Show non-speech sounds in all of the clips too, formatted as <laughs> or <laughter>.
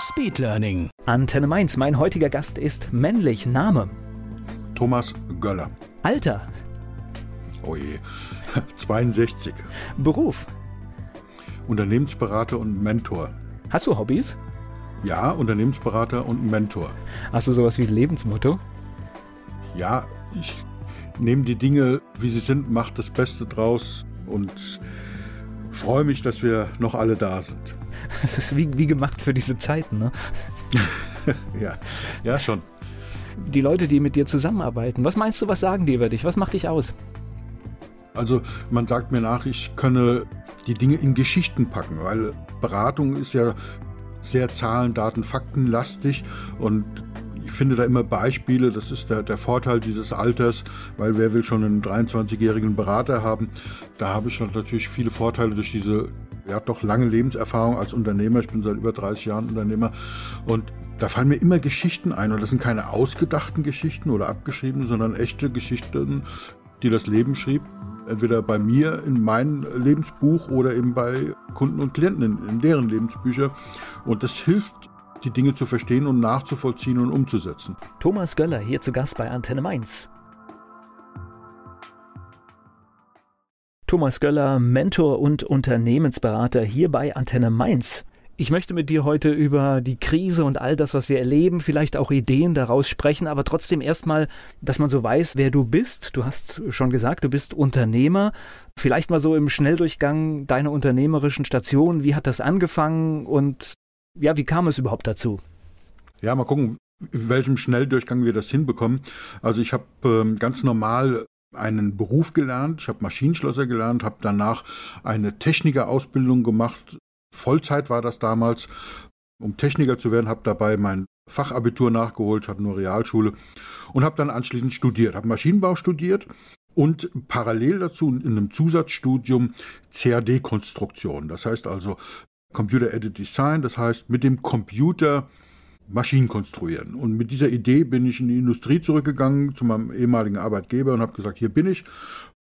Speedlearning. Antenne Mainz, mein heutiger Gast ist männlich. Name. Thomas Göller. Alter. Oh je. <laughs> 62. Beruf. Unternehmensberater und Mentor. Hast du Hobbys? Ja, Unternehmensberater und Mentor. Hast du sowas wie ein Lebensmotto? Ja, ich nehme die Dinge, wie sie sind, mache das Beste draus und freue mich, dass wir noch alle da sind. <laughs> Das ist wie, wie gemacht für diese Zeiten, ne? <laughs> ja, ja, schon. Die Leute, die mit dir zusammenarbeiten, was meinst du, was sagen die über dich? Was macht dich aus? Also man sagt mir nach, ich könne die Dinge in Geschichten packen, weil Beratung ist ja sehr Zahlen, Daten, Fakten lastig und ich finde da immer Beispiele, das ist der, der Vorteil dieses Alters, weil wer will schon einen 23-jährigen Berater haben? Da habe ich natürlich viele Vorteile durch diese ja, doch lange Lebenserfahrung als Unternehmer. Ich bin seit über 30 Jahren Unternehmer und da fallen mir immer Geschichten ein und das sind keine ausgedachten Geschichten oder abgeschriebene, sondern echte Geschichten, die das Leben schrieb entweder bei mir in meinem Lebensbuch oder eben bei Kunden und Klienten in, in deren Lebensbücher. Und das hilft, die Dinge zu verstehen und nachzuvollziehen und umzusetzen. Thomas Göller hier zu Gast bei Antenne Mainz. Thomas Göller, Mentor und Unternehmensberater hier bei Antenne Mainz. Ich möchte mit dir heute über die Krise und all das, was wir erleben, vielleicht auch Ideen daraus sprechen, aber trotzdem erstmal, dass man so weiß, wer du bist. Du hast schon gesagt, du bist Unternehmer. Vielleicht mal so im Schnelldurchgang deine unternehmerischen Stationen. Wie hat das angefangen und ja, wie kam es überhaupt dazu? Ja, mal gucken, in welchem Schnelldurchgang wir das hinbekommen. Also ich habe ähm, ganz normal einen Beruf gelernt, ich habe Maschinenschlosser gelernt, habe danach eine Technikerausbildung gemacht, Vollzeit war das damals, um Techniker zu werden, habe dabei mein Fachabitur nachgeholt, hatte nur Realschule und habe dann anschließend studiert, habe Maschinenbau studiert und parallel dazu in einem Zusatzstudium CAD-Konstruktion. Das heißt also Computer Aided Design, das heißt mit dem Computer Maschinen konstruieren. Und mit dieser Idee bin ich in die Industrie zurückgegangen zu meinem ehemaligen Arbeitgeber und habe gesagt, hier bin ich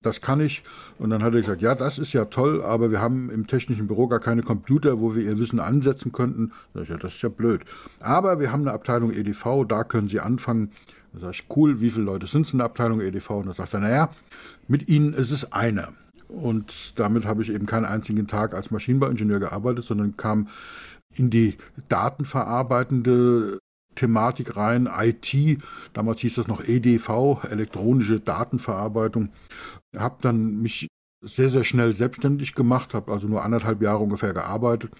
das kann ich. Und dann hat er gesagt, ja, das ist ja toll, aber wir haben im technischen Büro gar keine Computer, wo wir ihr Wissen ansetzen könnten. Da ich, ja, das ist ja blöd. Aber wir haben eine Abteilung EDV, da können Sie anfangen. Da sage ich, cool, wie viele Leute sind es in der Abteilung EDV? Und da sagt er, naja, mit Ihnen ist es einer. Und damit habe ich eben keinen einzigen Tag als Maschinenbauingenieur gearbeitet, sondern kam in die datenverarbeitende Thematik rein, IT, damals hieß das noch EDV, elektronische Datenverarbeitung. Habe dann mich sehr, sehr schnell selbstständig gemacht, habe also nur anderthalb Jahre ungefähr gearbeitet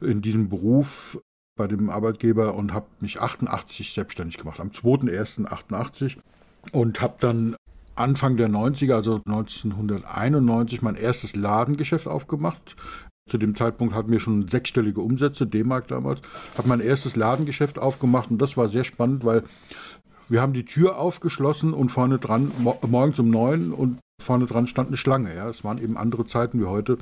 in diesem Beruf bei dem Arbeitgeber und habe mich 88 selbstständig gemacht, am 2.1.88 und habe dann Anfang der 90er, also 1991, mein erstes Ladengeschäft aufgemacht. Zu dem Zeitpunkt hatten wir schon sechsstellige Umsätze, D-Mark damals. Habe mein erstes Ladengeschäft aufgemacht und das war sehr spannend, weil wir haben die Tür aufgeschlossen und vorne dran, morgens um neun und vorne dran stand eine Schlange. Ja. Es waren eben andere Zeiten wie heute.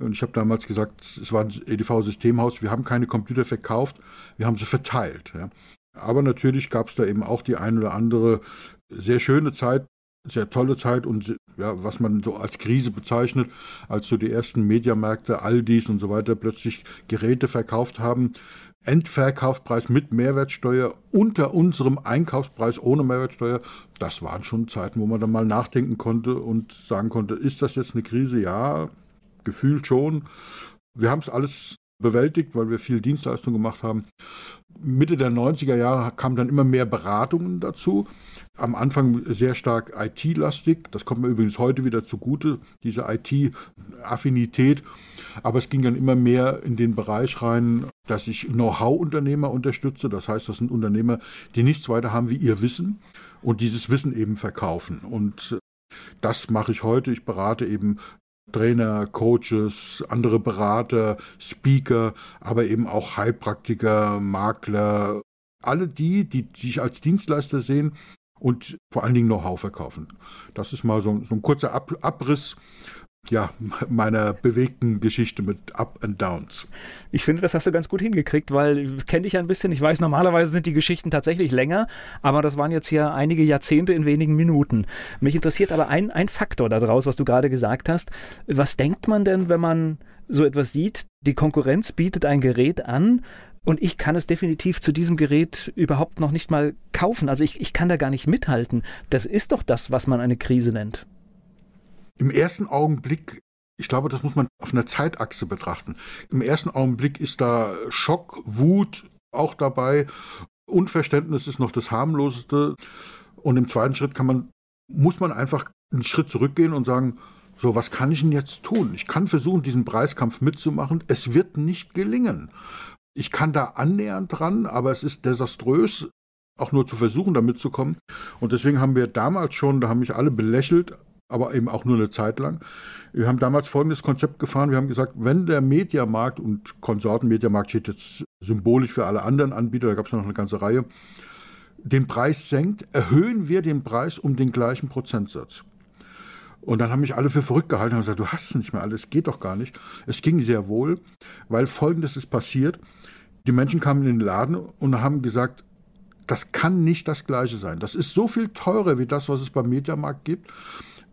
Und ich habe damals gesagt, es war ein EDV-Systemhaus, wir haben keine Computer verkauft, wir haben sie verteilt. Ja. Aber natürlich gab es da eben auch die ein oder andere sehr schöne Zeit, sehr tolle Zeit und ja, was man so als Krise bezeichnet, als so die ersten Mediamärkte, Aldis und so weiter plötzlich Geräte verkauft haben, Endverkaufspreis mit Mehrwertsteuer unter unserem Einkaufspreis ohne Mehrwertsteuer, das waren schon Zeiten, wo man dann mal nachdenken konnte und sagen konnte, ist das jetzt eine Krise? Ja, gefühlt schon. Wir haben es alles bewältigt, weil wir viel Dienstleistung gemacht haben. Mitte der 90er Jahre kamen dann immer mehr Beratungen dazu. Am Anfang sehr stark IT-lastig. Das kommt mir übrigens heute wieder zugute, diese IT-Affinität. Aber es ging dann immer mehr in den Bereich rein, dass ich Know-how-Unternehmer unterstütze. Das heißt, das sind Unternehmer, die nichts weiter haben wie ihr Wissen und dieses Wissen eben verkaufen. Und das mache ich heute. Ich berate eben Trainer, Coaches, andere Berater, Speaker, aber eben auch Heilpraktiker, Makler, alle die, die sich als Dienstleister sehen und vor allen Dingen Know-how verkaufen. Das ist mal so, so ein kurzer Ab Abriss ja, meiner bewegten Geschichte mit Up and Downs. Ich finde, das hast du ganz gut hingekriegt, weil ich kenne dich ja ein bisschen. Ich weiß, normalerweise sind die Geschichten tatsächlich länger, aber das waren jetzt ja einige Jahrzehnte in wenigen Minuten. Mich interessiert aber ein, ein Faktor daraus, was du gerade gesagt hast. Was denkt man denn, wenn man so etwas sieht? Die Konkurrenz bietet ein Gerät an, und ich kann es definitiv zu diesem Gerät überhaupt noch nicht mal kaufen. Also ich, ich kann da gar nicht mithalten. Das ist doch das, was man eine Krise nennt. Im ersten Augenblick, ich glaube, das muss man auf einer Zeitachse betrachten. Im ersten Augenblick ist da Schock, Wut auch dabei. Unverständnis ist noch das harmloseste. Und im zweiten Schritt kann man, muss man einfach einen Schritt zurückgehen und sagen, so, was kann ich denn jetzt tun? Ich kann versuchen, diesen Preiskampf mitzumachen. Es wird nicht gelingen. Ich kann da annähernd dran, aber es ist desaströs, auch nur zu versuchen, da mitzukommen. Und deswegen haben wir damals schon, da haben mich alle belächelt, aber eben auch nur eine Zeit lang. Wir haben damals folgendes Konzept gefahren. Wir haben gesagt, wenn der Mediamarkt und Konsorten, Mediamarkt steht jetzt symbolisch für alle anderen Anbieter, da gab es noch eine ganze Reihe, den Preis senkt, erhöhen wir den Preis um den gleichen Prozentsatz. Und dann haben mich alle für verrückt gehalten und gesagt, du hast es nicht mehr alles, geht doch gar nicht. Es ging sehr wohl, weil folgendes ist passiert. Die Menschen kamen in den Laden und haben gesagt, das kann nicht das gleiche sein. Das ist so viel teurer wie das, was es beim Mediamarkt gibt.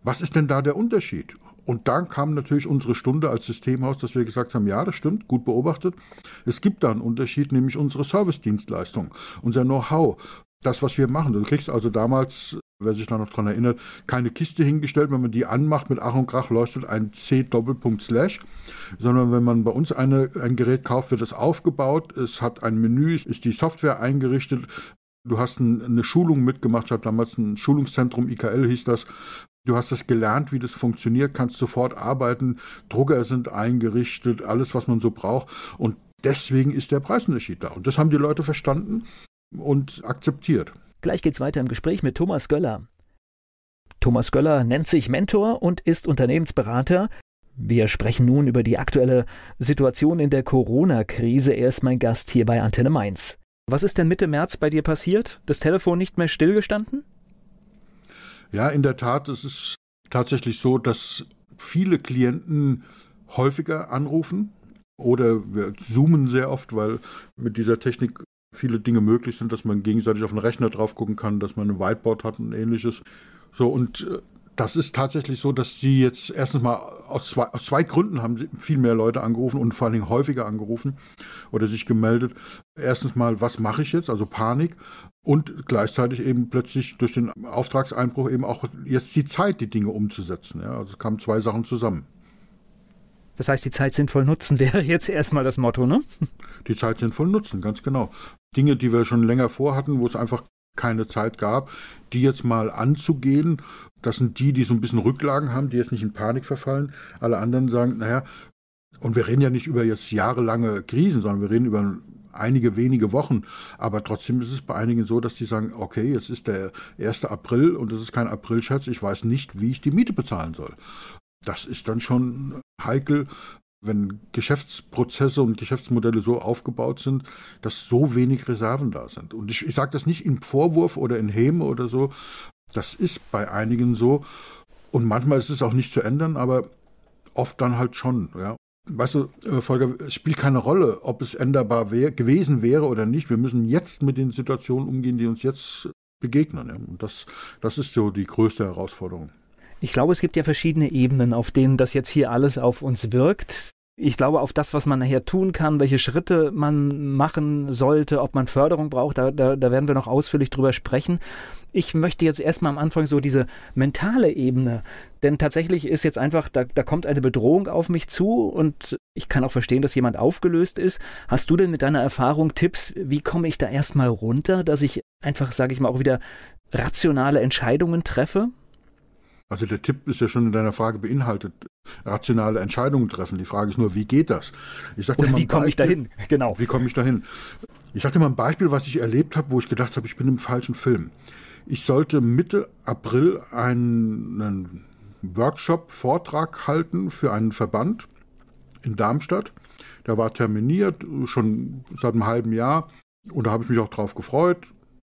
Was ist denn da der Unterschied? Und dann kam natürlich unsere Stunde als Systemhaus, dass wir gesagt haben, ja, das stimmt, gut beobachtet. Es gibt da einen Unterschied, nämlich unsere Service-Dienstleistung, unser Know-how, das, was wir machen. Du kriegst also damals, wer sich da noch dran erinnert, keine Kiste hingestellt. Wenn man die anmacht mit Ach und Krach, leuchtet ein C-Doppelpunkt Slash, sondern wenn man bei uns eine, ein Gerät kauft, wird es aufgebaut. Es hat ein Menü, ist die Software eingerichtet. Du hast ein, eine Schulung mitgemacht, ich habe damals ein Schulungszentrum, IKL hieß das, Du hast es gelernt, wie das funktioniert, kannst sofort arbeiten, Drucker sind eingerichtet, alles, was man so braucht. Und deswegen ist der Preisunterschied da. Und das haben die Leute verstanden und akzeptiert. Gleich geht's weiter im Gespräch mit Thomas Göller. Thomas Göller nennt sich Mentor und ist Unternehmensberater. Wir sprechen nun über die aktuelle Situation in der Corona-Krise. Er ist mein Gast hier bei Antenne Mainz. Was ist denn Mitte März bei dir passiert? Das Telefon nicht mehr stillgestanden? Ja, in der Tat, es ist tatsächlich so, dass viele Klienten häufiger anrufen oder wir zoomen sehr oft, weil mit dieser Technik viele Dinge möglich sind, dass man gegenseitig auf den Rechner drauf gucken kann, dass man ein Whiteboard hat und ähnliches. So, und äh, das ist tatsächlich so, dass sie jetzt erstens mal aus zwei, aus zwei Gründen haben viel mehr Leute angerufen und vor allen Dingen häufiger angerufen oder sich gemeldet. Erstens mal, was mache ich jetzt? Also Panik. Und gleichzeitig eben plötzlich durch den Auftragseinbruch eben auch jetzt die Zeit, die Dinge umzusetzen. Ja, also es kamen zwei Sachen zusammen. Das heißt, die Zeit sinnvoll nutzen wäre jetzt erstmal das Motto, ne? Die Zeit sinnvoll nutzen, ganz genau. Dinge, die wir schon länger vorhatten, wo es einfach keine Zeit gab, die jetzt mal anzugehen das sind die, die so ein bisschen Rücklagen haben, die jetzt nicht in Panik verfallen. Alle anderen sagen, naja, und wir reden ja nicht über jetzt jahrelange Krisen, sondern wir reden über einige wenige Wochen. Aber trotzdem ist es bei einigen so, dass die sagen, okay, jetzt ist der 1. April und es ist kein Aprilscherz, ich weiß nicht, wie ich die Miete bezahlen soll. Das ist dann schon heikel, wenn Geschäftsprozesse und Geschäftsmodelle so aufgebaut sind, dass so wenig Reserven da sind. Und ich, ich sage das nicht in Vorwurf oder in Häme oder so, das ist bei einigen so. Und manchmal ist es auch nicht zu ändern, aber oft dann halt schon, ja. Weißt du, äh, Volker, es spielt keine Rolle, ob es änderbar wär, gewesen wäre oder nicht. Wir müssen jetzt mit den Situationen umgehen, die uns jetzt begegnen. Ja. Und das, das ist so die größte Herausforderung. Ich glaube, es gibt ja verschiedene Ebenen, auf denen das jetzt hier alles auf uns wirkt. Ich glaube, auf das, was man nachher tun kann, welche Schritte man machen sollte, ob man Förderung braucht, da, da, da werden wir noch ausführlich drüber sprechen. Ich möchte jetzt erstmal am Anfang so diese mentale Ebene, denn tatsächlich ist jetzt einfach, da, da kommt eine Bedrohung auf mich zu und ich kann auch verstehen, dass jemand aufgelöst ist. Hast du denn mit deiner Erfahrung Tipps, wie komme ich da erstmal runter, dass ich einfach, sage ich mal, auch wieder rationale Entscheidungen treffe? Also der Tipp ist ja schon in deiner Frage beinhaltet, rationale Entscheidungen treffen. Die Frage ist nur, wie geht das? Ich sag dir mal wie komme ich dahin? Genau. Wie komme ich dahin? Ich sage dir mal ein Beispiel, was ich erlebt habe, wo ich gedacht habe, ich bin im falschen Film. Ich sollte Mitte April einen, einen Workshop, Vortrag halten für einen Verband in Darmstadt. Der war terminiert, schon seit einem halben Jahr. Und da habe ich mich auch drauf gefreut.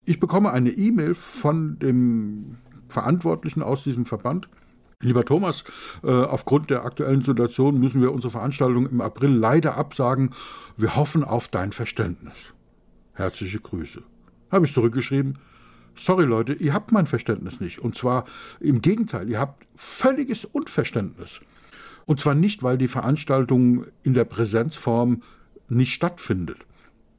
Ich bekomme eine E-Mail von dem Verantwortlichen aus diesem Verband. Lieber Thomas, äh, aufgrund der aktuellen Situation müssen wir unsere Veranstaltung im April leider absagen. Wir hoffen auf dein Verständnis. Herzliche Grüße. Habe ich zurückgeschrieben. Sorry Leute, ihr habt mein Verständnis nicht. Und zwar im Gegenteil, ihr habt völliges Unverständnis. Und zwar nicht, weil die Veranstaltung in der Präsenzform nicht stattfindet.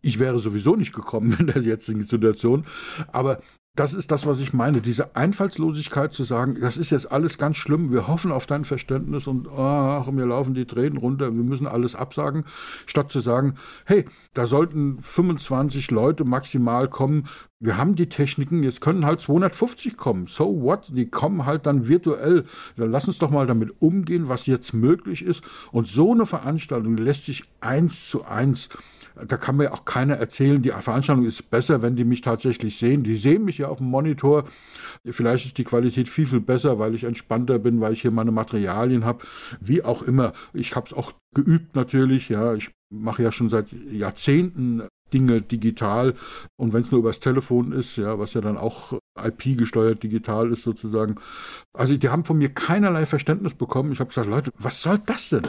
Ich wäre sowieso nicht gekommen <laughs> in der jetzigen Situation, aber das ist das, was ich meine. Diese Einfallslosigkeit zu sagen, das ist jetzt alles ganz schlimm, wir hoffen auf dein Verständnis und ach, mir laufen die Tränen runter, wir müssen alles absagen, statt zu sagen, hey, da sollten 25 Leute maximal kommen, wir haben die Techniken, jetzt können halt 250 kommen. So what? Die kommen halt dann virtuell. Dann lass uns doch mal damit umgehen, was jetzt möglich ist. Und so eine Veranstaltung lässt sich eins zu eins da kann mir auch keiner erzählen, die Veranstaltung ist besser, wenn die mich tatsächlich sehen. Die sehen mich ja auf dem Monitor. Vielleicht ist die Qualität viel, viel besser, weil ich entspannter bin, weil ich hier meine Materialien habe. Wie auch immer. Ich habe es auch geübt natürlich. Ja, ich mache ja schon seit Jahrzehnten Dinge digital und wenn es nur übers Telefon ist, ja, was ja dann auch IP gesteuert digital ist sozusagen. Also die haben von mir keinerlei Verständnis bekommen. Ich habe gesagt, Leute, was soll das denn?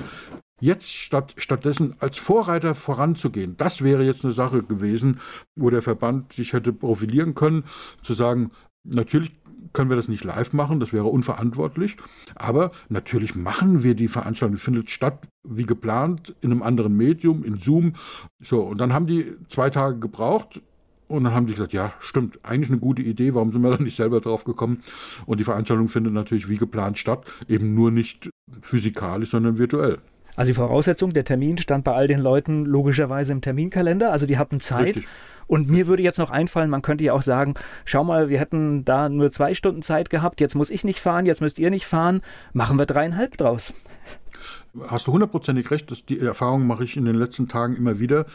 Jetzt statt, stattdessen als Vorreiter voranzugehen, das wäre jetzt eine Sache gewesen, wo der Verband sich hätte profilieren können, zu sagen, natürlich können wir das nicht live machen, das wäre unverantwortlich, aber natürlich machen wir die Veranstaltung, findet statt wie geplant in einem anderen Medium, in Zoom. So, und dann haben die zwei Tage gebraucht, und dann haben sie gesagt, ja, stimmt, eigentlich eine gute Idee, warum sind wir da nicht selber drauf gekommen? Und die Veranstaltung findet natürlich wie geplant statt, eben nur nicht physikalisch, sondern virtuell. Also die Voraussetzung, der Termin stand bei all den Leuten logischerweise im Terminkalender, also die hatten Zeit. Richtig. Und mir würde jetzt noch einfallen, man könnte ja auch sagen, schau mal, wir hätten da nur zwei Stunden Zeit gehabt, jetzt muss ich nicht fahren, jetzt müsst ihr nicht fahren, machen wir dreieinhalb draus. Hast du hundertprozentig recht, das, die Erfahrung mache ich in den letzten Tagen immer wieder.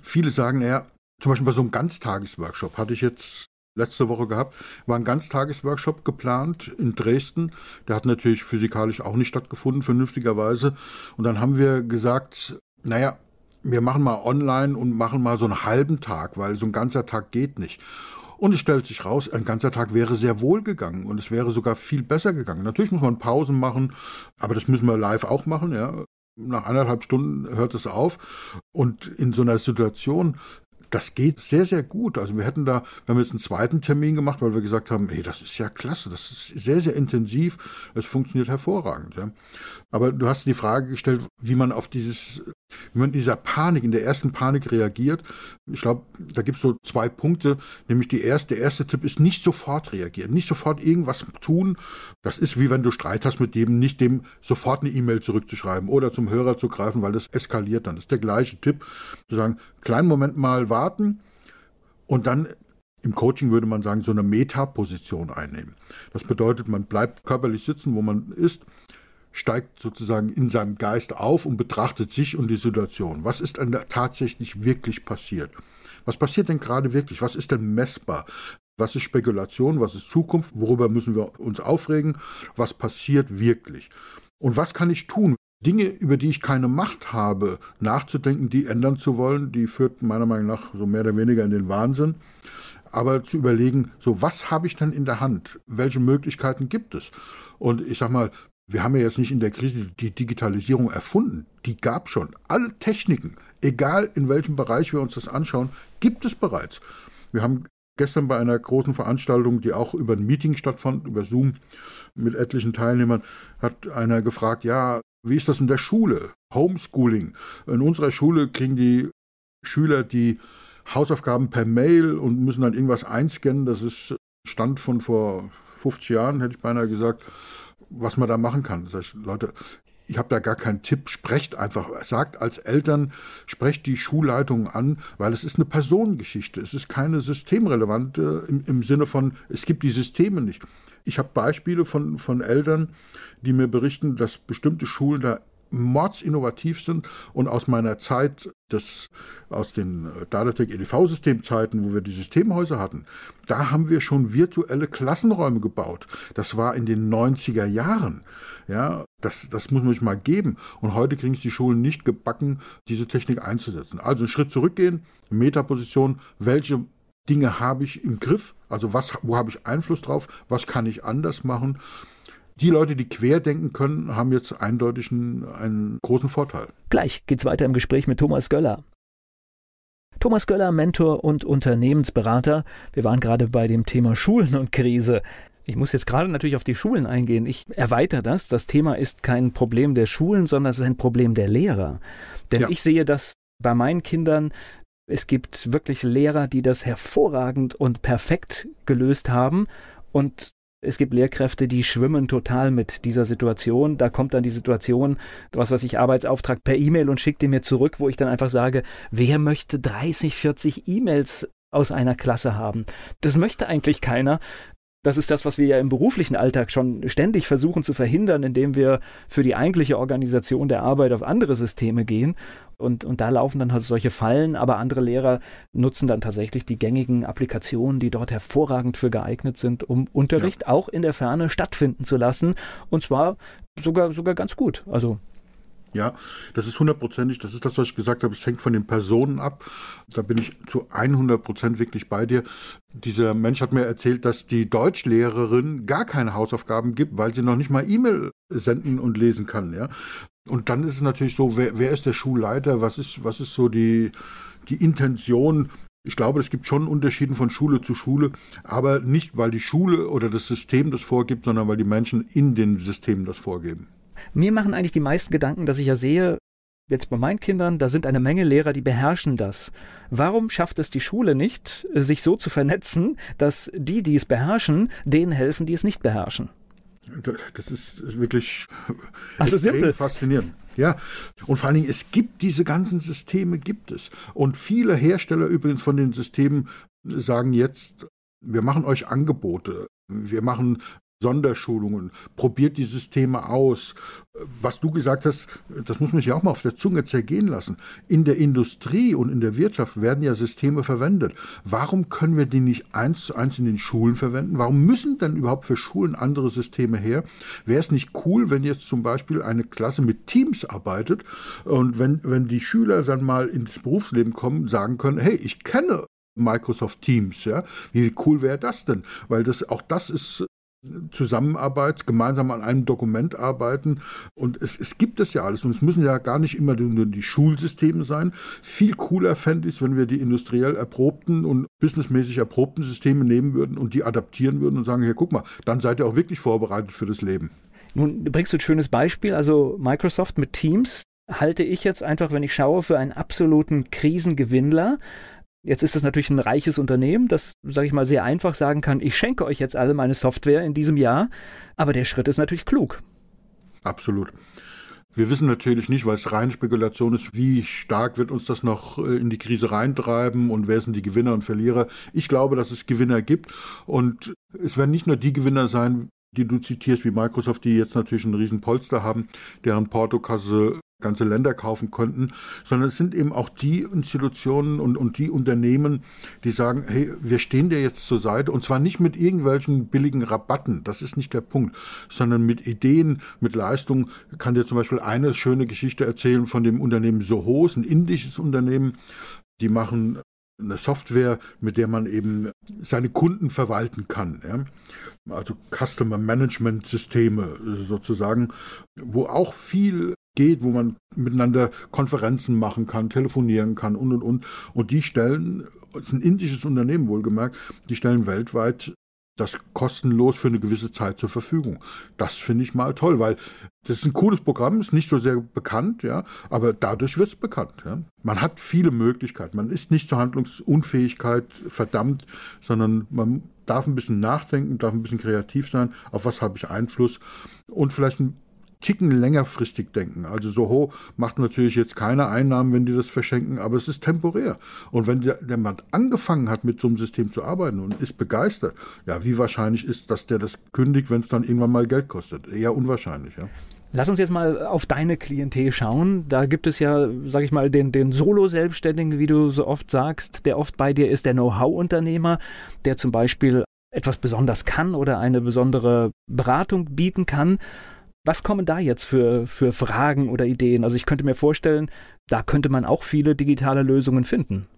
Viele sagen, naja, zum Beispiel bei so einem Ganztagesworkshop hatte ich jetzt letzte Woche gehabt, war ein Ganztagesworkshop geplant in Dresden. Der hat natürlich physikalisch auch nicht stattgefunden, vernünftigerweise. Und dann haben wir gesagt, naja, wir machen mal online und machen mal so einen halben Tag, weil so ein ganzer Tag geht nicht. Und es stellt sich raus, ein ganzer Tag wäre sehr wohl gegangen und es wäre sogar viel besser gegangen. Natürlich muss man Pausen machen, aber das müssen wir live auch machen, ja. Nach anderthalb Stunden hört es auf. Und in so einer Situation das geht sehr, sehr gut. Also wir hätten da, wir haben jetzt einen zweiten Termin gemacht, weil wir gesagt haben, hey, das ist ja klasse, das ist sehr, sehr intensiv, es funktioniert hervorragend. Ja. Aber du hast die Frage gestellt, wie man auf dieses, wie man in dieser Panik, in der ersten Panik reagiert. Ich glaube, da gibt es so zwei Punkte, nämlich die erste, der erste Tipp ist nicht sofort reagieren, nicht sofort irgendwas tun. Das ist wie wenn du Streit hast mit dem, nicht dem sofort eine E-Mail zurückzuschreiben oder zum Hörer zu greifen, weil das eskaliert dann. Das ist der gleiche Tipp, zu sagen, kleinen Moment mal warten und dann im Coaching würde man sagen, so eine Metaposition einnehmen. Das bedeutet, man bleibt körperlich sitzen, wo man ist, steigt sozusagen in seinem Geist auf und betrachtet sich und die Situation. Was ist denn tatsächlich wirklich passiert? Was passiert denn gerade wirklich? Was ist denn messbar? Was ist Spekulation? Was ist Zukunft? Worüber müssen wir uns aufregen? Was passiert wirklich? Und was kann ich tun? Dinge, über die ich keine Macht habe, nachzudenken, die ändern zu wollen, die führt meiner Meinung nach so mehr oder weniger in den Wahnsinn. Aber zu überlegen, so was habe ich denn in der Hand? Welche Möglichkeiten gibt es? Und ich sag mal, wir haben ja jetzt nicht in der Krise die Digitalisierung erfunden. Die gab schon. Alle Techniken, egal in welchem Bereich wir uns das anschauen, gibt es bereits. Wir haben gestern bei einer großen Veranstaltung, die auch über ein Meeting stattfand, über Zoom mit etlichen Teilnehmern, hat einer gefragt, ja, wie ist das in der Schule? Homeschooling. In unserer Schule kriegen die Schüler die Hausaufgaben per Mail und müssen dann irgendwas einscannen. Das ist Stand von vor 50 Jahren, hätte ich beinahe gesagt was man da machen kann. Sag ich, Leute, ich habe da gar keinen Tipp. Sprecht einfach, sagt als Eltern, sprecht die Schulleitung an, weil es ist eine Personengeschichte. Es ist keine systemrelevante im, im Sinne von, es gibt die Systeme nicht. Ich habe Beispiele von, von Eltern, die mir berichten, dass bestimmte Schulen da mordsinnovativ sind und aus meiner Zeit des, aus den äh, Datatec EDV-Systemzeiten, wo wir die Systemhäuser hatten, da haben wir schon virtuelle Klassenräume gebaut. Das war in den 90er Jahren. Ja, das, das muss man sich mal geben. Und heute kriegen es die Schulen nicht gebacken, diese Technik einzusetzen. Also einen Schritt zurückgehen, Metaposition, welche Dinge habe ich im Griff? Also was, wo habe ich Einfluss drauf? Was kann ich anders machen? Die Leute, die querdenken können, haben jetzt eindeutig einen, einen großen Vorteil. Gleich geht's weiter im Gespräch mit Thomas Göller. Thomas Göller, Mentor und Unternehmensberater. Wir waren gerade bei dem Thema Schulen und Krise. Ich muss jetzt gerade natürlich auf die Schulen eingehen. Ich erweitere das. Das Thema ist kein Problem der Schulen, sondern es ist ein Problem der Lehrer. Denn ja. ich sehe das bei meinen Kindern. Es gibt wirklich Lehrer, die das hervorragend und perfekt gelöst haben. Und es gibt Lehrkräfte, die schwimmen total mit dieser Situation. Da kommt dann die Situation, was weiß ich, Arbeitsauftrag per E-Mail und schickt den mir zurück, wo ich dann einfach sage, wer möchte 30, 40 E-Mails aus einer Klasse haben? Das möchte eigentlich keiner. Das ist das, was wir ja im beruflichen Alltag schon ständig versuchen zu verhindern, indem wir für die eigentliche Organisation der Arbeit auf andere Systeme gehen. Und, und da laufen dann halt solche Fallen, aber andere Lehrer nutzen dann tatsächlich die gängigen Applikationen, die dort hervorragend für geeignet sind, um Unterricht ja. auch in der Ferne stattfinden zu lassen. Und zwar sogar, sogar ganz gut. Also ja, das ist hundertprozentig, das ist das, was ich gesagt habe, es hängt von den Personen ab. Da bin ich zu 100 Prozent wirklich bei dir. Dieser Mensch hat mir erzählt, dass die Deutschlehrerin gar keine Hausaufgaben gibt, weil sie noch nicht mal E-Mail senden und lesen kann. Ja? Und dann ist es natürlich so, wer, wer ist der Schulleiter? Was ist, was ist so die, die Intention? Ich glaube, es gibt schon Unterschiede von Schule zu Schule, aber nicht, weil die Schule oder das System das vorgibt, sondern weil die Menschen in den Systemen das vorgeben. Mir machen eigentlich die meisten Gedanken, dass ich ja sehe, jetzt bei meinen Kindern, da sind eine Menge Lehrer, die beherrschen das. Warum schafft es die Schule nicht, sich so zu vernetzen, dass die, die es beherrschen, denen helfen, die es nicht beherrschen? Das ist wirklich also simpel. faszinierend. Ja, und vor allen Dingen, es gibt diese ganzen Systeme, gibt es. Und viele Hersteller übrigens von den Systemen sagen jetzt, wir machen euch Angebote. Wir machen Sonderschulungen, probiert die Systeme aus. Was du gesagt hast, das muss man sich auch mal auf der Zunge zergehen lassen. In der Industrie und in der Wirtschaft werden ja Systeme verwendet. Warum können wir die nicht eins zu eins in den Schulen verwenden? Warum müssen denn überhaupt für Schulen andere Systeme her? Wäre es nicht cool, wenn jetzt zum Beispiel eine Klasse mit Teams arbeitet und wenn, wenn die Schüler dann mal ins Berufsleben kommen, sagen können, hey, ich kenne Microsoft Teams, ja. Wie cool wäre das denn? Weil das auch das ist Zusammenarbeit, gemeinsam an einem Dokument arbeiten. Und es, es gibt es ja alles. Und es müssen ja gar nicht immer nur die Schulsysteme sein. Viel cooler fände ich es, wenn wir die industriell erprobten und businessmäßig erprobten Systeme nehmen würden und die adaptieren würden und sagen, hier, guck mal, dann seid ihr auch wirklich vorbereitet für das Leben. Nun bringst du ein schönes Beispiel, also Microsoft mit Teams halte ich jetzt einfach, wenn ich schaue, für einen absoluten Krisengewinnler. Jetzt ist das natürlich ein reiches Unternehmen, das, sage ich mal, sehr einfach sagen kann, ich schenke euch jetzt alle meine Software in diesem Jahr, aber der Schritt ist natürlich klug. Absolut. Wir wissen natürlich nicht, weil es reine Spekulation ist, wie stark wird uns das noch äh, in die Krise reintreiben und wer sind die Gewinner und Verlierer. Ich glaube, dass es Gewinner gibt und es werden nicht nur die Gewinner sein, die du zitierst, wie Microsoft, die jetzt natürlich einen riesen Polster haben, deren Portokasse ganze Länder kaufen könnten, sondern es sind eben auch die Institutionen und, und die Unternehmen, die sagen, hey, wir stehen dir jetzt zur Seite und zwar nicht mit irgendwelchen billigen Rabatten, das ist nicht der Punkt, sondern mit Ideen, mit Leistungen. Ich kann dir zum Beispiel eine schöne Geschichte erzählen von dem Unternehmen Soho, ein indisches Unternehmen, die machen eine Software, mit der man eben seine Kunden verwalten kann. Ja? Also Customer Management Systeme sozusagen, wo auch viel geht, wo man miteinander Konferenzen machen kann, telefonieren kann und und und. Und die stellen, es ist ein indisches Unternehmen wohlgemerkt, die stellen weltweit das kostenlos für eine gewisse Zeit zur Verfügung. Das finde ich mal toll, weil das ist ein cooles Programm, ist nicht so sehr bekannt, ja, aber dadurch wird es bekannt. Ja. Man hat viele Möglichkeiten. Man ist nicht zur Handlungsunfähigkeit verdammt, sondern man darf ein bisschen nachdenken, darf ein bisschen kreativ sein, auf was habe ich Einfluss und vielleicht ein Ticken längerfristig denken. Also Soho macht natürlich jetzt keine Einnahmen, wenn die das verschenken, aber es ist temporär. Und wenn der, Mann angefangen hat, mit so einem System zu arbeiten und ist begeistert, ja, wie wahrscheinlich ist, dass der das kündigt, wenn es dann irgendwann mal Geld kostet? Eher unwahrscheinlich, ja. Lass uns jetzt mal auf deine Klientel schauen. Da gibt es ja, sag ich mal, den, den Solo-Selbstständigen, wie du so oft sagst, der oft bei dir ist, der Know-how-Unternehmer, der zum Beispiel etwas besonders kann oder eine besondere Beratung bieten kann. Was kommen da jetzt für, für Fragen oder Ideen? Also ich könnte mir vorstellen, da könnte man auch viele digitale Lösungen finden.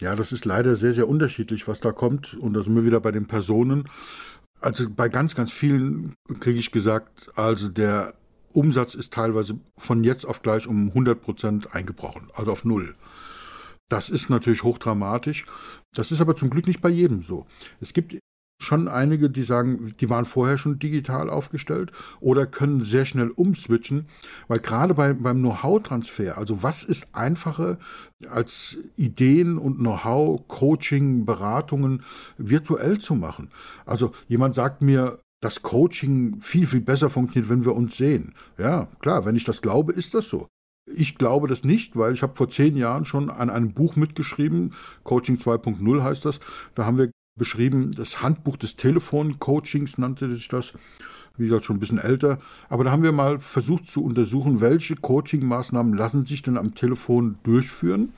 Ja, das ist leider sehr, sehr unterschiedlich, was da kommt. Und da sind wir wieder bei den Personen. Also bei ganz, ganz vielen kriege ich gesagt, also der Umsatz ist teilweise von jetzt auf gleich um 100 Prozent eingebrochen, also auf Null. Das ist natürlich hochdramatisch. Das ist aber zum Glück nicht bei jedem so. Es gibt schon einige, die sagen, die waren vorher schon digital aufgestellt oder können sehr schnell umswitchen, weil gerade bei, beim Know-how-Transfer, also was ist einfacher als Ideen und Know-how, Coaching, Beratungen virtuell zu machen? Also jemand sagt mir, dass Coaching viel, viel besser funktioniert, wenn wir uns sehen. Ja, klar, wenn ich das glaube, ist das so. Ich glaube das nicht, weil ich habe vor zehn Jahren schon an einem Buch mitgeschrieben, Coaching 2.0 heißt das. Da haben wir beschrieben, das Handbuch des Telefoncoachings nannte sich das. Wie gesagt, schon ein bisschen älter. Aber da haben wir mal versucht zu untersuchen, welche Coaching-Maßnahmen lassen sich denn am Telefon durchführen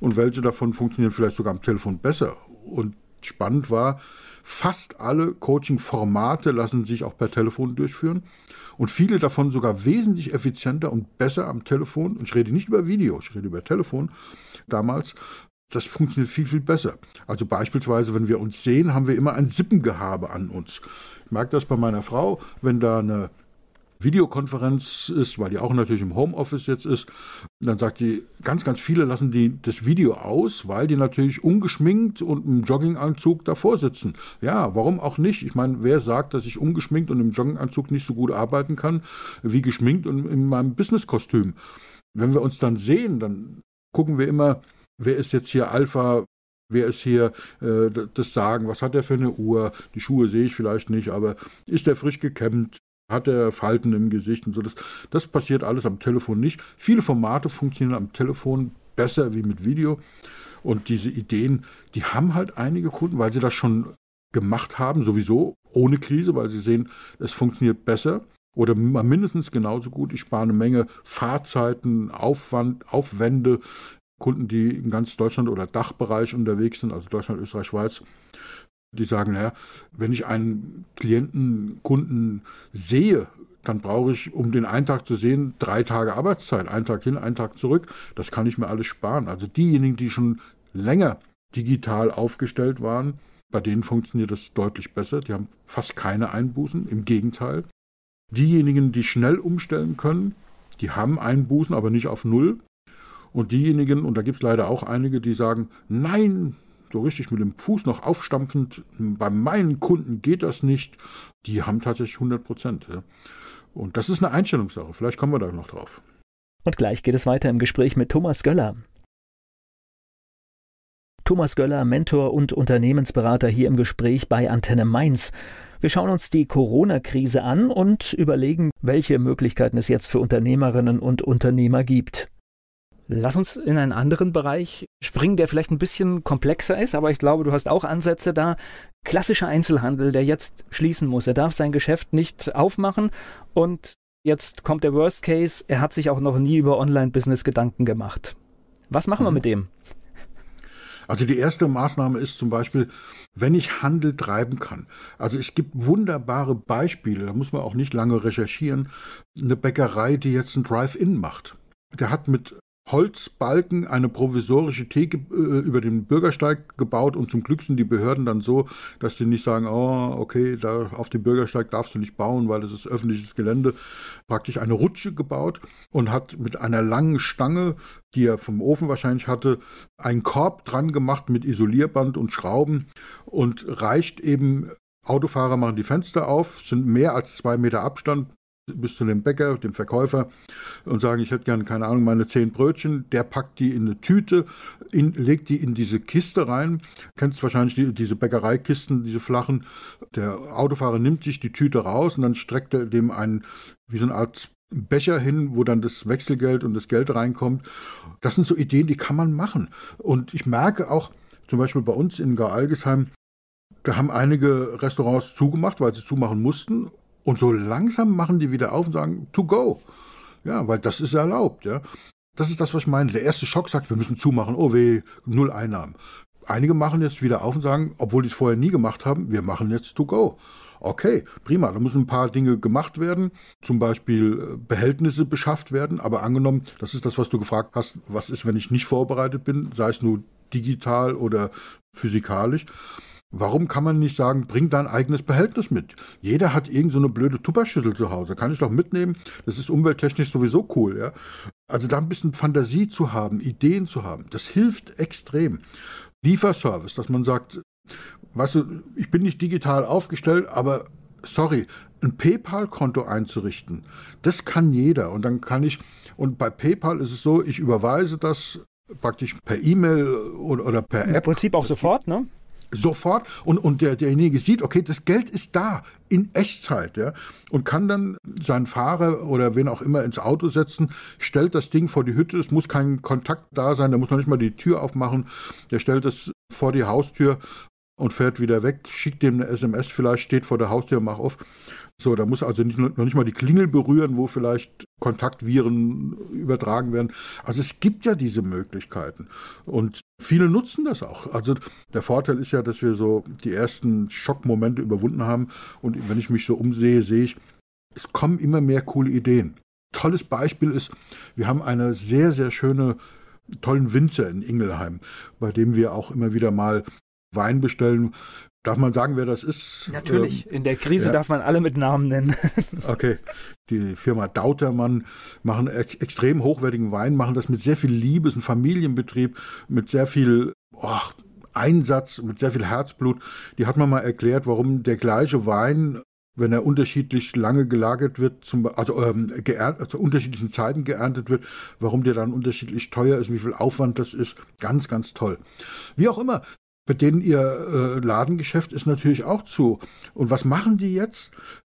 und welche davon funktionieren vielleicht sogar am Telefon besser. Und spannend war, fast alle Coaching-Formate lassen sich auch per Telefon durchführen und viele davon sogar wesentlich effizienter und besser am Telefon. Und ich rede nicht über Video, ich rede über Telefon damals, das funktioniert viel, viel besser. Also beispielsweise, wenn wir uns sehen, haben wir immer ein Sippengehabe an uns. Ich merke das bei meiner Frau, wenn da eine Videokonferenz ist, weil die auch natürlich im Homeoffice jetzt ist, dann sagt die, ganz, ganz viele lassen die das Video aus, weil die natürlich ungeschminkt und im Jogginganzug davor sitzen. Ja, warum auch nicht? Ich meine, wer sagt, dass ich ungeschminkt und im Jogginganzug nicht so gut arbeiten kann, wie geschminkt und in meinem Businesskostüm? Wenn wir uns dann sehen, dann gucken wir immer, wer ist jetzt hier Alpha, wer ist hier äh, das Sagen, was hat er für eine Uhr, die Schuhe sehe ich vielleicht nicht, aber ist er frisch gekämmt, hat er Falten im Gesicht und so. Das, das passiert alles am Telefon nicht. Viele Formate funktionieren am Telefon besser wie mit Video. Und diese Ideen, die haben halt einige Kunden, weil sie das schon gemacht haben, sowieso ohne Krise, weil sie sehen, es funktioniert besser oder mindestens genauso gut. Ich spare eine Menge Fahrzeiten, Aufwand, Aufwände, Kunden, die in ganz Deutschland oder Dachbereich unterwegs sind, also Deutschland, Österreich, Schweiz, die sagen, naja, wenn ich einen Klienten, Kunden sehe, dann brauche ich, um den einen Tag zu sehen, drei Tage Arbeitszeit, einen Tag hin, einen Tag zurück. Das kann ich mir alles sparen. Also diejenigen, die schon länger digital aufgestellt waren, bei denen funktioniert das deutlich besser. Die haben fast keine Einbußen, im Gegenteil. Diejenigen, die schnell umstellen können, die haben Einbußen, aber nicht auf Null. Und diejenigen, und da gibt es leider auch einige, die sagen, nein, so richtig mit dem Fuß noch aufstampfend, bei meinen Kunden geht das nicht, die haben tatsächlich 100 Prozent. Ja. Und das ist eine Einstellungssache, vielleicht kommen wir da noch drauf. Und gleich geht es weiter im Gespräch mit Thomas Göller. Thomas Göller, Mentor und Unternehmensberater hier im Gespräch bei Antenne Mainz. Wir schauen uns die Corona-Krise an und überlegen, welche Möglichkeiten es jetzt für Unternehmerinnen und Unternehmer gibt. Lass uns in einen anderen Bereich springen, der vielleicht ein bisschen komplexer ist, aber ich glaube, du hast auch Ansätze da. Klassischer Einzelhandel, der jetzt schließen muss. Er darf sein Geschäft nicht aufmachen und jetzt kommt der Worst Case. Er hat sich auch noch nie über Online-Business Gedanken gemacht. Was machen mhm. wir mit dem? Also die erste Maßnahme ist zum Beispiel, wenn ich Handel treiben kann. Also es gibt wunderbare Beispiele, da muss man auch nicht lange recherchieren. Eine Bäckerei, die jetzt ein Drive-In macht. Der hat mit Holzbalken eine provisorische Theke äh, über den Bürgersteig gebaut und zum Glück sind die Behörden dann so, dass sie nicht sagen, oh, okay, da auf dem Bürgersteig darfst du nicht bauen, weil das ist öffentliches Gelände, praktisch eine Rutsche gebaut und hat mit einer langen Stange, die er vom Ofen wahrscheinlich hatte, einen Korb dran gemacht mit Isolierband und Schrauben und reicht eben Autofahrer machen die Fenster auf, sind mehr als zwei Meter Abstand, bis zu dem Bäcker, dem Verkäufer und sagen, ich hätte gerne, keine Ahnung, meine zehn Brötchen. Der packt die in eine Tüte, in, legt die in diese Kiste rein. Kennst wahrscheinlich die, diese Bäckereikisten, diese flachen. Der Autofahrer nimmt sich die Tüte raus und dann streckt er dem einen, wie so eine Art Becher hin, wo dann das Wechselgeld und das Geld reinkommt. Das sind so Ideen, die kann man machen. Und ich merke auch, zum Beispiel bei uns in Gar-Algesheim, da haben einige Restaurants zugemacht, weil sie zumachen mussten Und so langsam machen die wieder auf und sagen, to go. Ja, weil das ist erlaubt, ja. Das ist das, was ich meine. Der erste Schock sagt, wir müssen zumachen. Oh weh, null Einnahmen. Einige machen jetzt wieder auf und sagen, obwohl die es vorher nie gemacht haben, wir machen jetzt to go. Okay, prima, da müssen ein paar Dinge gemacht werden, zum Beispiel äh, Behältnisse beschafft werden, aber angenommen, das ist das, was du gefragt hast, was ist, wenn ich nicht vorbereitet bin, sei es nur digital oder physikalisch. Warum kann man nicht sagen, bring dein eigenes Behältnis mit? Jeder hat irgend so eine blöde Tupperschüssel zu Hause. Kann ich doch mitnehmen. Das ist umwelttechnisch sowieso cool, ja. Also da ein bisschen Fantasie zu haben, Ideen zu haben, das hilft extrem. Lieferservice, dass man sagt, weißt du, ich bin nicht digital aufgestellt, aber sorry, ein PayPal-Konto einzurichten, das kann jeder. Und dann kann ich, und bei PayPal ist es so, ich überweise das praktisch per E-Mail oder, oder per App. Im Prinzip auch sofort, ne? Sofort. Und, und der, derjenige sieht, okay, das Geld ist da in Echtzeit, ja, und kann dann seinen Fahrer oder wen auch immer ins Auto setzen, stellt das Ding vor die Hütte, es muss kein Kontakt da sein, der muss noch nicht mal die Tür aufmachen, der stellt es vor die Haustür und fährt wieder weg, schickt dem eine SMS, vielleicht steht vor der Haustür, mach auf. So, da muss also nicht, noch nicht mal die Klingel berühren, wo vielleicht Kontaktviren übertragen werden. Also es gibt ja diese Möglichkeiten und viele nutzen das auch. Also der Vorteil ist ja, dass wir so die ersten Schockmomente überwunden haben und wenn ich mich so umsehe, sehe ich, es kommen immer mehr coole Ideen. Tolles Beispiel ist, wir haben eine sehr, sehr schöne tollen Winzer in Ingelheim, bei dem wir auch immer wieder mal Wein bestellen. Darf man sagen, wer das ist? Natürlich. Ähm, In der Krise ja. darf man alle mit Namen nennen. <laughs> okay. Die Firma Dautermann machen ex extrem hochwertigen Wein, machen das mit sehr viel Liebe, ist ein Familienbetrieb, mit sehr viel oh, Einsatz, mit sehr viel Herzblut. Die hat man mal erklärt, warum der gleiche Wein wenn er unterschiedlich lange gelagert wird, zum, also ähm, geerntet, zu unterschiedlichen Zeiten geerntet wird, warum der dann unterschiedlich teuer ist, wie viel Aufwand das ist. Ganz, ganz toll. Wie auch immer, bei denen ihr äh, Ladengeschäft ist natürlich auch zu. Und was machen die jetzt?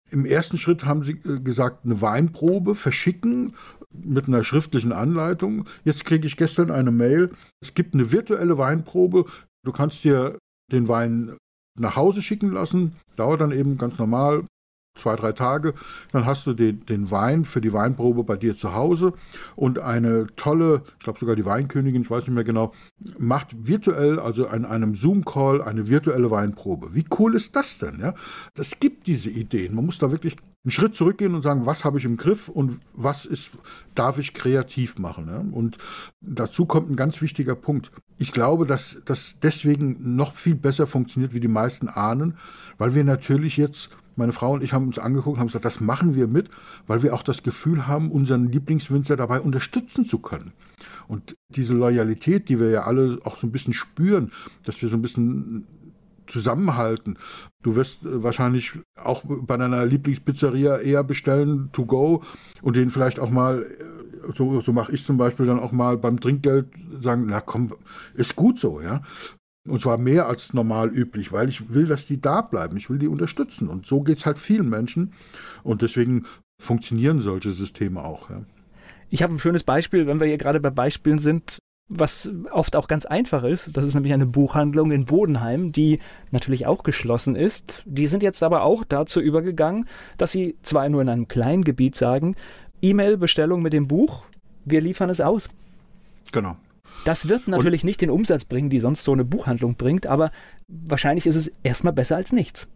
Im ersten Schritt haben sie äh, gesagt, eine Weinprobe verschicken mit einer schriftlichen Anleitung. Jetzt kriege ich gestern eine Mail. Es gibt eine virtuelle Weinprobe. Du kannst dir den Wein nach Hause schicken lassen. Dauert dann eben ganz normal zwei, drei Tage. Dann hast du den, den Wein für die Weinprobe bei dir zu Hause und eine tolle, ich glaube sogar die Weinkönigin, ich weiß nicht mehr genau, macht virtuell, also an einem Zoom-Call, eine virtuelle Weinprobe. Wie cool ist das denn? Ja? Das gibt diese Ideen. Man muss da wirklich einen Schritt zurückgehen und sagen, was habe ich im Griff und was ist, darf ich kreativ machen. Ja? Und dazu kommt ein ganz wichtiger Punkt. Ich glaube, dass das deswegen noch viel besser funktioniert, wie die meisten ahnen, weil wir natürlich jetzt meine Frau und ich haben uns angeguckt und haben gesagt, das machen wir mit, weil wir auch das Gefühl haben, unseren Lieblingswinzer dabei unterstützen zu können. Und diese Loyalität, die wir ja alle auch so ein bisschen spüren, dass wir so ein bisschen zusammenhalten. Du wirst äh, wahrscheinlich auch bei deiner Lieblingspizzeria eher bestellen, to go, und den vielleicht auch mal, äh, so, so mache ich zum Beispiel dann auch mal beim Trinkgeld sagen, na komm, ist gut so, ja. Und zwar mehr als normal üblich, weil ich will, dass die da bleiben. Ich will die unterstützen. Und so geht es halt vielen Menschen. Und deswegen funktionieren solche Systeme auch. Ja. Ich habe ein schönes Beispiel, wenn wir hier gerade bei Beispielen sind, was oft auch ganz einfach ist. Das ist nämlich eine Buchhandlung in Bodenheim, die natürlich auch geschlossen ist. Die sind jetzt aber auch dazu übergegangen, dass sie zwar nur in einem kleinen Gebiet sagen, E-Mail-Bestellung mit dem Buch, wir liefern es aus. Genau. Das wird natürlich und, nicht den Umsatz bringen, die sonst so eine Buchhandlung bringt, aber wahrscheinlich ist es erstmal besser als nichts.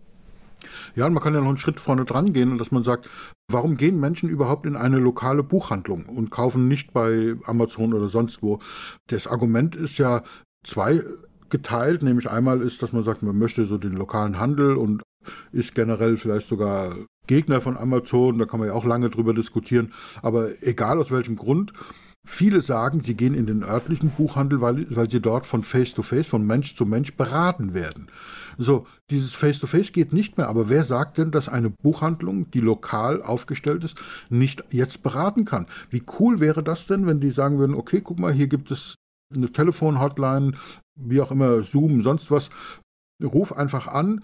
Ja, und man kann ja noch einen Schritt vorne dran gehen und dass man sagt, warum gehen Menschen überhaupt in eine lokale Buchhandlung und kaufen nicht bei Amazon oder sonst wo? Das Argument ist ja zwei geteilt, nämlich einmal ist, dass man sagt, man möchte so den lokalen Handel und ist generell vielleicht sogar Gegner von Amazon, da kann man ja auch lange drüber diskutieren, aber egal aus welchem Grund, Viele sagen, sie gehen in den örtlichen Buchhandel, weil, weil sie dort von Face-to-Face, -face, von Mensch zu Mensch beraten werden. So, dieses Face-to-Face -face geht nicht mehr, aber wer sagt denn, dass eine Buchhandlung, die lokal aufgestellt ist, nicht jetzt beraten kann? Wie cool wäre das denn, wenn die sagen würden, okay, guck mal, hier gibt es eine Telefon-Hotline, wie auch immer, Zoom, sonst was. Ruf einfach an,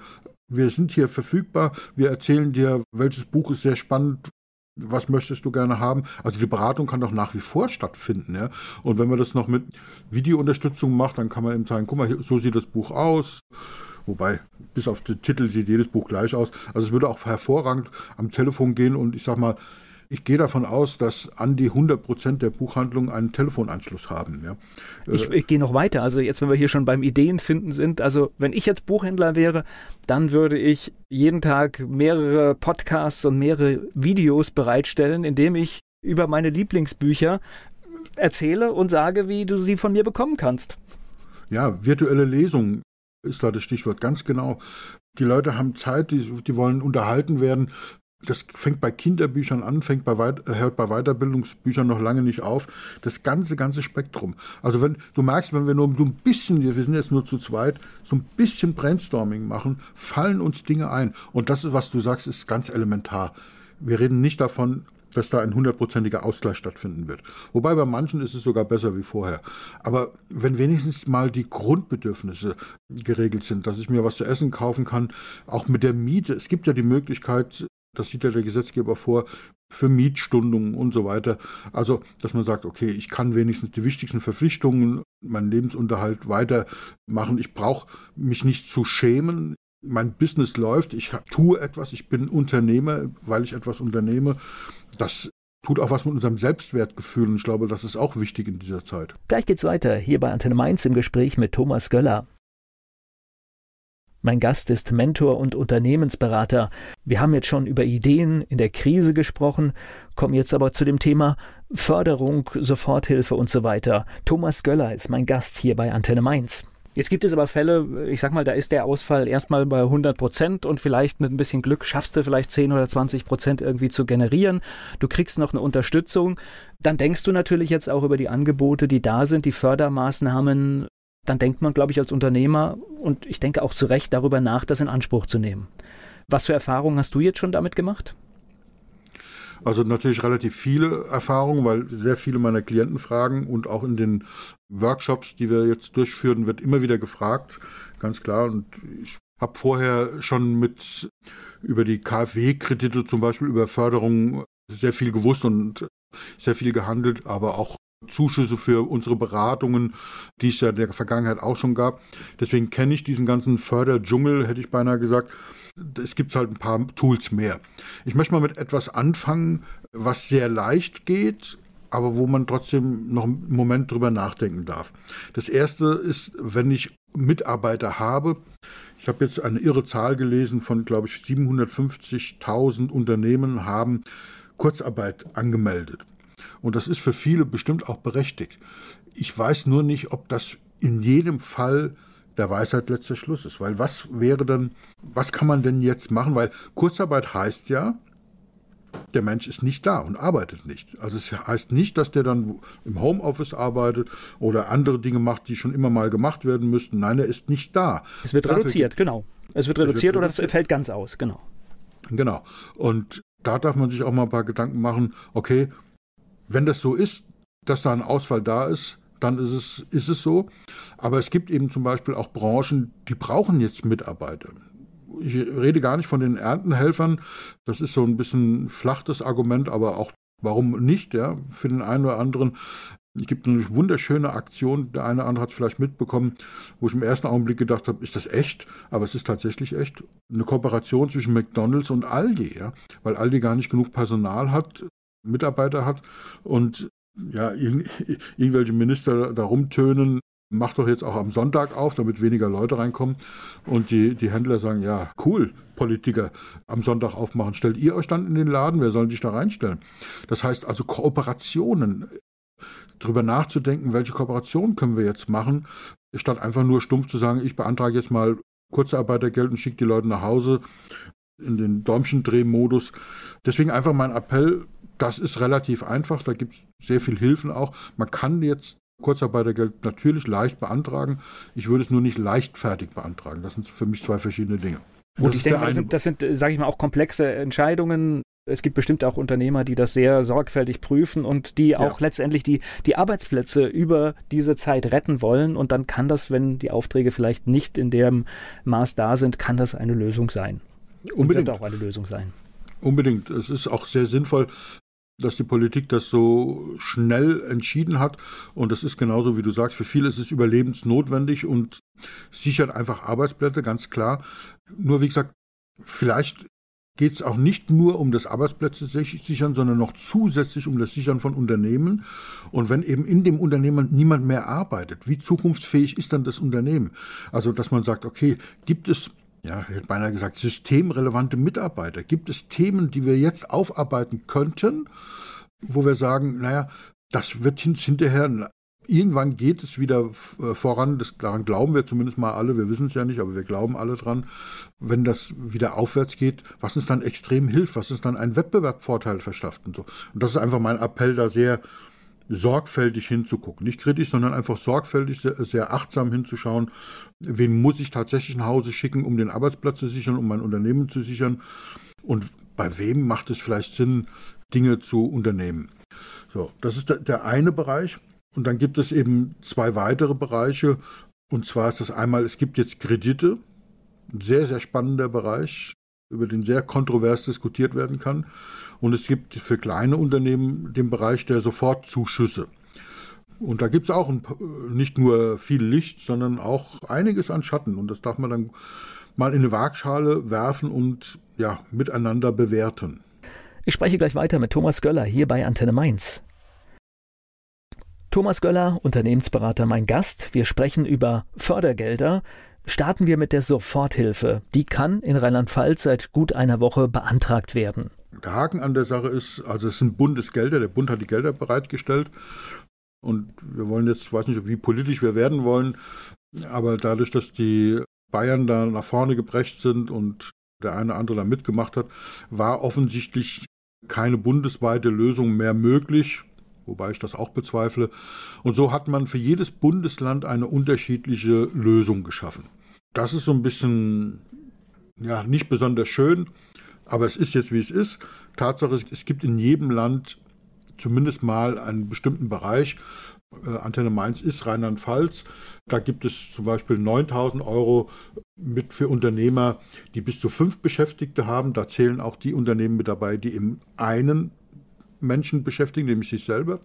wir sind hier verfügbar, wir erzählen dir, welches Buch ist sehr spannend, was möchtest du gerne haben? Also die Beratung kann doch nach wie vor stattfinden. Ja? Und wenn man das noch mit Videounterstützung macht, dann kann man eben sagen, guck mal, so sieht das Buch aus. Wobei, bis auf den Titel sieht jedes Buch gleich aus. Also es würde auch hervorragend am Telefon gehen und ich sag mal, ich gehe davon aus, dass an die 100 Prozent der Buchhandlungen einen Telefonanschluss haben. Ja. Ich, ich gehe noch weiter. Also jetzt, wenn wir hier schon beim Ideenfinden sind, also wenn ich jetzt Buchhändler wäre, dann würde ich jeden Tag mehrere Podcasts und mehrere Videos bereitstellen, indem ich über meine Lieblingsbücher erzähle und sage, wie du sie von mir bekommen kannst. Ja, virtuelle Lesung ist da das Stichwort ganz genau. Die Leute haben Zeit, die, die wollen unterhalten werden das fängt bei Kinderbüchern an, fängt bei Weit hört bei Weiterbildungsbüchern noch lange nicht auf. Das ganze, ganze Spektrum. Also wenn du merkst, wenn wir nur so ein bisschen, wir sind jetzt nur zu zweit, so ein bisschen Brainstorming machen, fallen uns Dinge ein. Und das was du sagst, ist ganz elementar. Wir reden nicht davon, dass da ein hundertprozentiger Ausgleich stattfinden wird. Wobei bei manchen ist es sogar besser wie vorher. Aber wenn wenigstens mal die Grundbedürfnisse geregelt sind, dass ich mir was zu essen kaufen kann, auch mit der Miete. Es gibt ja die Möglichkeit, das sieht ja der Gesetzgeber vor, für Mietstundungen und so weiter. Also, dass man sagt, okay, ich kann wenigstens die wichtigsten Verpflichtungen, meinen Lebensunterhalt weitermachen. Ich brauche mich nicht zu schämen. Mein Business läuft, ich tue etwas, ich bin Unternehmer, weil ich etwas unternehme. Das tut auch was mit unserem Selbstwertgefühl und ich glaube, das ist auch wichtig in dieser Zeit. Gleich geht's weiter hier bei Antenne Mainz im Gespräch mit Thomas Göller. Mein Gast ist Mentor und Unternehmensberater. Wir haben jetzt schon über Ideen in der Krise gesprochen, kommen jetzt aber zu dem Thema Förderung, Soforthilfe und so weiter. Thomas Göller ist mein Gast hier bei Antenne Mainz. Jetzt gibt es aber Fälle, ich sag mal, da ist der Ausfall erstmal bei 100 Prozent und vielleicht mit ein bisschen Glück schaffst du vielleicht 10 oder 20 Prozent irgendwie zu generieren. Du kriegst noch eine Unterstützung. Dann denkst du natürlich jetzt auch über die Angebote, die da sind, die Fördermaßnahmen dann denkt man, glaube ich, als Unternehmer und ich denke auch zu Recht darüber nach, das in Anspruch zu nehmen. Was für Erfahrungen hast du jetzt schon damit gemacht? Also natürlich relativ viele Erfahrungen, weil sehr viele meiner Klienten fragen und auch in den Workshops, die wir jetzt durchführen, wird immer wieder gefragt, ganz klar. Und ich habe vorher schon mit über die KfW-Kredite zum Beispiel, über Förderung sehr viel gewusst und sehr viel gehandelt, aber auch Zuschüsse für unsere Beratungen, die es ja in der Vergangenheit auch schon gab. Deswegen kenne ich diesen ganzen Förderdschungel, hätte ich beinahe gesagt. Es gibt halt ein paar Tools mehr. Ich möchte mal mit etwas anfangen, was sehr leicht geht, aber wo man trotzdem noch einen Moment drüber nachdenken darf. Das erste ist, wenn ich Mitarbeiter habe, ich habe jetzt eine irre Zahl gelesen von, glaube ich, 750.000 Unternehmen haben Kurzarbeit angemeldet. Und das ist für viele bestimmt auch berechtigt. Ich weiß nur nicht, ob das in jedem Fall der Weisheit letzter Schluss ist. Weil was wäre dann, was kann man denn jetzt machen? Weil Kurzarbeit heißt ja, der Mensch ist nicht da und arbeitet nicht. Also es heißt nicht, dass der dann im Homeoffice arbeitet oder andere Dinge macht, die schon immer mal gemacht werden müssten. Nein, er ist nicht da. Es wird Dafür reduziert, genau. Es wird reduziert, es wird reduziert oder fällt ganz aus, genau. Genau. Und da darf man sich auch mal ein paar Gedanken machen, okay, wenn das so ist, dass da ein Ausfall da ist, dann ist es, ist es so. Aber es gibt eben zum Beispiel auch Branchen, die brauchen jetzt Mitarbeiter. Ich rede gar nicht von den Erntenhelfern. Das ist so ein bisschen flachtes Argument, aber auch warum nicht, ja, für den einen oder anderen. Es gibt eine wunderschöne Aktion, der eine oder andere hat es vielleicht mitbekommen, wo ich im ersten Augenblick gedacht habe, ist das echt? Aber es ist tatsächlich echt. Eine Kooperation zwischen McDonalds und Aldi, ja, weil Aldi gar nicht genug Personal hat, Mitarbeiter hat und ja, <laughs> irgendwelche Minister da rumtönen, macht doch jetzt auch am Sonntag auf, damit weniger Leute reinkommen. Und die, die Händler sagen, ja, cool, Politiker am Sonntag aufmachen. Stellt ihr euch dann in den Laden? Wer soll sich da reinstellen? Das heißt also Kooperationen, darüber nachzudenken, welche Kooperationen können wir jetzt machen, statt einfach nur stumpf zu sagen, ich beantrage jetzt mal Kurzarbeitergeld und schicke die Leute nach Hause in den Däumchendrehmodus. Deswegen einfach mein Appell, das ist relativ einfach, da gibt es sehr viel Hilfen auch. Man kann jetzt Kurzarbeitergeld natürlich leicht beantragen. Ich würde es nur nicht leichtfertig beantragen. Das sind für mich zwei verschiedene Dinge. Gut, ich denke, das sind, das sind, sage ich mal, auch komplexe Entscheidungen. Es gibt bestimmt auch Unternehmer, die das sehr sorgfältig prüfen und die auch ja. letztendlich die, die Arbeitsplätze über diese Zeit retten wollen. Und dann kann das, wenn die Aufträge vielleicht nicht in dem Maß da sind, kann das eine Lösung sein. Unbedingt. Und wird auch eine Lösung sein. Unbedingt. Es ist auch sehr sinnvoll, dass die Politik das so schnell entschieden hat. Und das ist genauso, wie du sagst, für viele ist es überlebensnotwendig und sichert einfach Arbeitsplätze, ganz klar. Nur wie gesagt, vielleicht geht es auch nicht nur um das Arbeitsplätze sichern, sondern noch zusätzlich um das Sichern von Unternehmen. Und wenn eben in dem Unternehmen niemand mehr arbeitet, wie zukunftsfähig ist dann das Unternehmen? Also, dass man sagt, okay, gibt es ja, ich hätte beinahe gesagt, systemrelevante Mitarbeiter. Gibt es Themen, die wir jetzt aufarbeiten könnten, wo wir sagen, naja, das wird hinterher, irgendwann geht es wieder äh, voran, das, daran glauben wir zumindest mal alle, wir wissen es ja nicht, aber wir glauben alle dran, wenn das wieder aufwärts geht, was uns dann extrem hilft, was uns dann einen Wettbewerbsvorteil verschafft und so. Und das ist einfach mein Appell, da sehr sorgfältig hinzugucken. Nicht kritisch, sondern einfach sorgfältig, sehr, sehr, achtsam hinzuschauen, wen muss ich tatsächlich nach Hause schicken, um den Arbeitsplatz zu sichern, um mein Unternehmen zu sichern und bei wem macht es vielleicht Sinn, Dinge zu unternehmen. So, das ist der, der eine Bereich. Und dann gibt es eben zwei weitere Bereiche. Und zwar ist das einmal, es gibt jetzt Kredite, ein sehr, sehr spannender Bereich, über den sehr kontrovers diskutiert werden kann. Und es gibt für kleine Unternehmen den Bereich der Sofortzuschüsse. Und da gibt es auch ein, nicht nur viel Licht, sondern auch einiges an Schatten. Und das darf man dann mal in eine Waagschale werfen und ja, miteinander bewerten. Ich spreche gleich weiter mit Thomas Göller hier bei Antenne Mainz. Thomas Göller, Unternehmensberater, mein Gast. Wir sprechen über Fördergelder. Starten wir mit der Soforthilfe. Die kann in Rheinland-Pfalz seit gut einer Woche beantragt werden. Der Haken an der Sache ist, also es sind Bundesgelder, der Bund hat die Gelder bereitgestellt. Und wir wollen jetzt, ich weiß nicht, wie politisch wir werden wollen, aber dadurch, dass die Bayern da nach vorne gebrecht sind und der eine oder andere da mitgemacht hat, war offensichtlich keine bundesweite Lösung mehr möglich wobei ich das auch bezweifle. Und so hat man für jedes Bundesland eine unterschiedliche Lösung geschaffen. Das ist so ein bisschen, ja, nicht besonders schön, aber es ist jetzt wie es ist. Tatsache ist, es gibt in jedem Land zumindest mal einen bestimmten Bereich. Äh, Antenne Mainz ist Rheinland-Pfalz. Da gibt es zum Beispiel 9000 Euro mit für Unternehmer, die bis zu fünf Beschäftigte haben. Da zählen auch die Unternehmen mit dabei, die im einen Menschen beschäftigen, nämlich sich selber.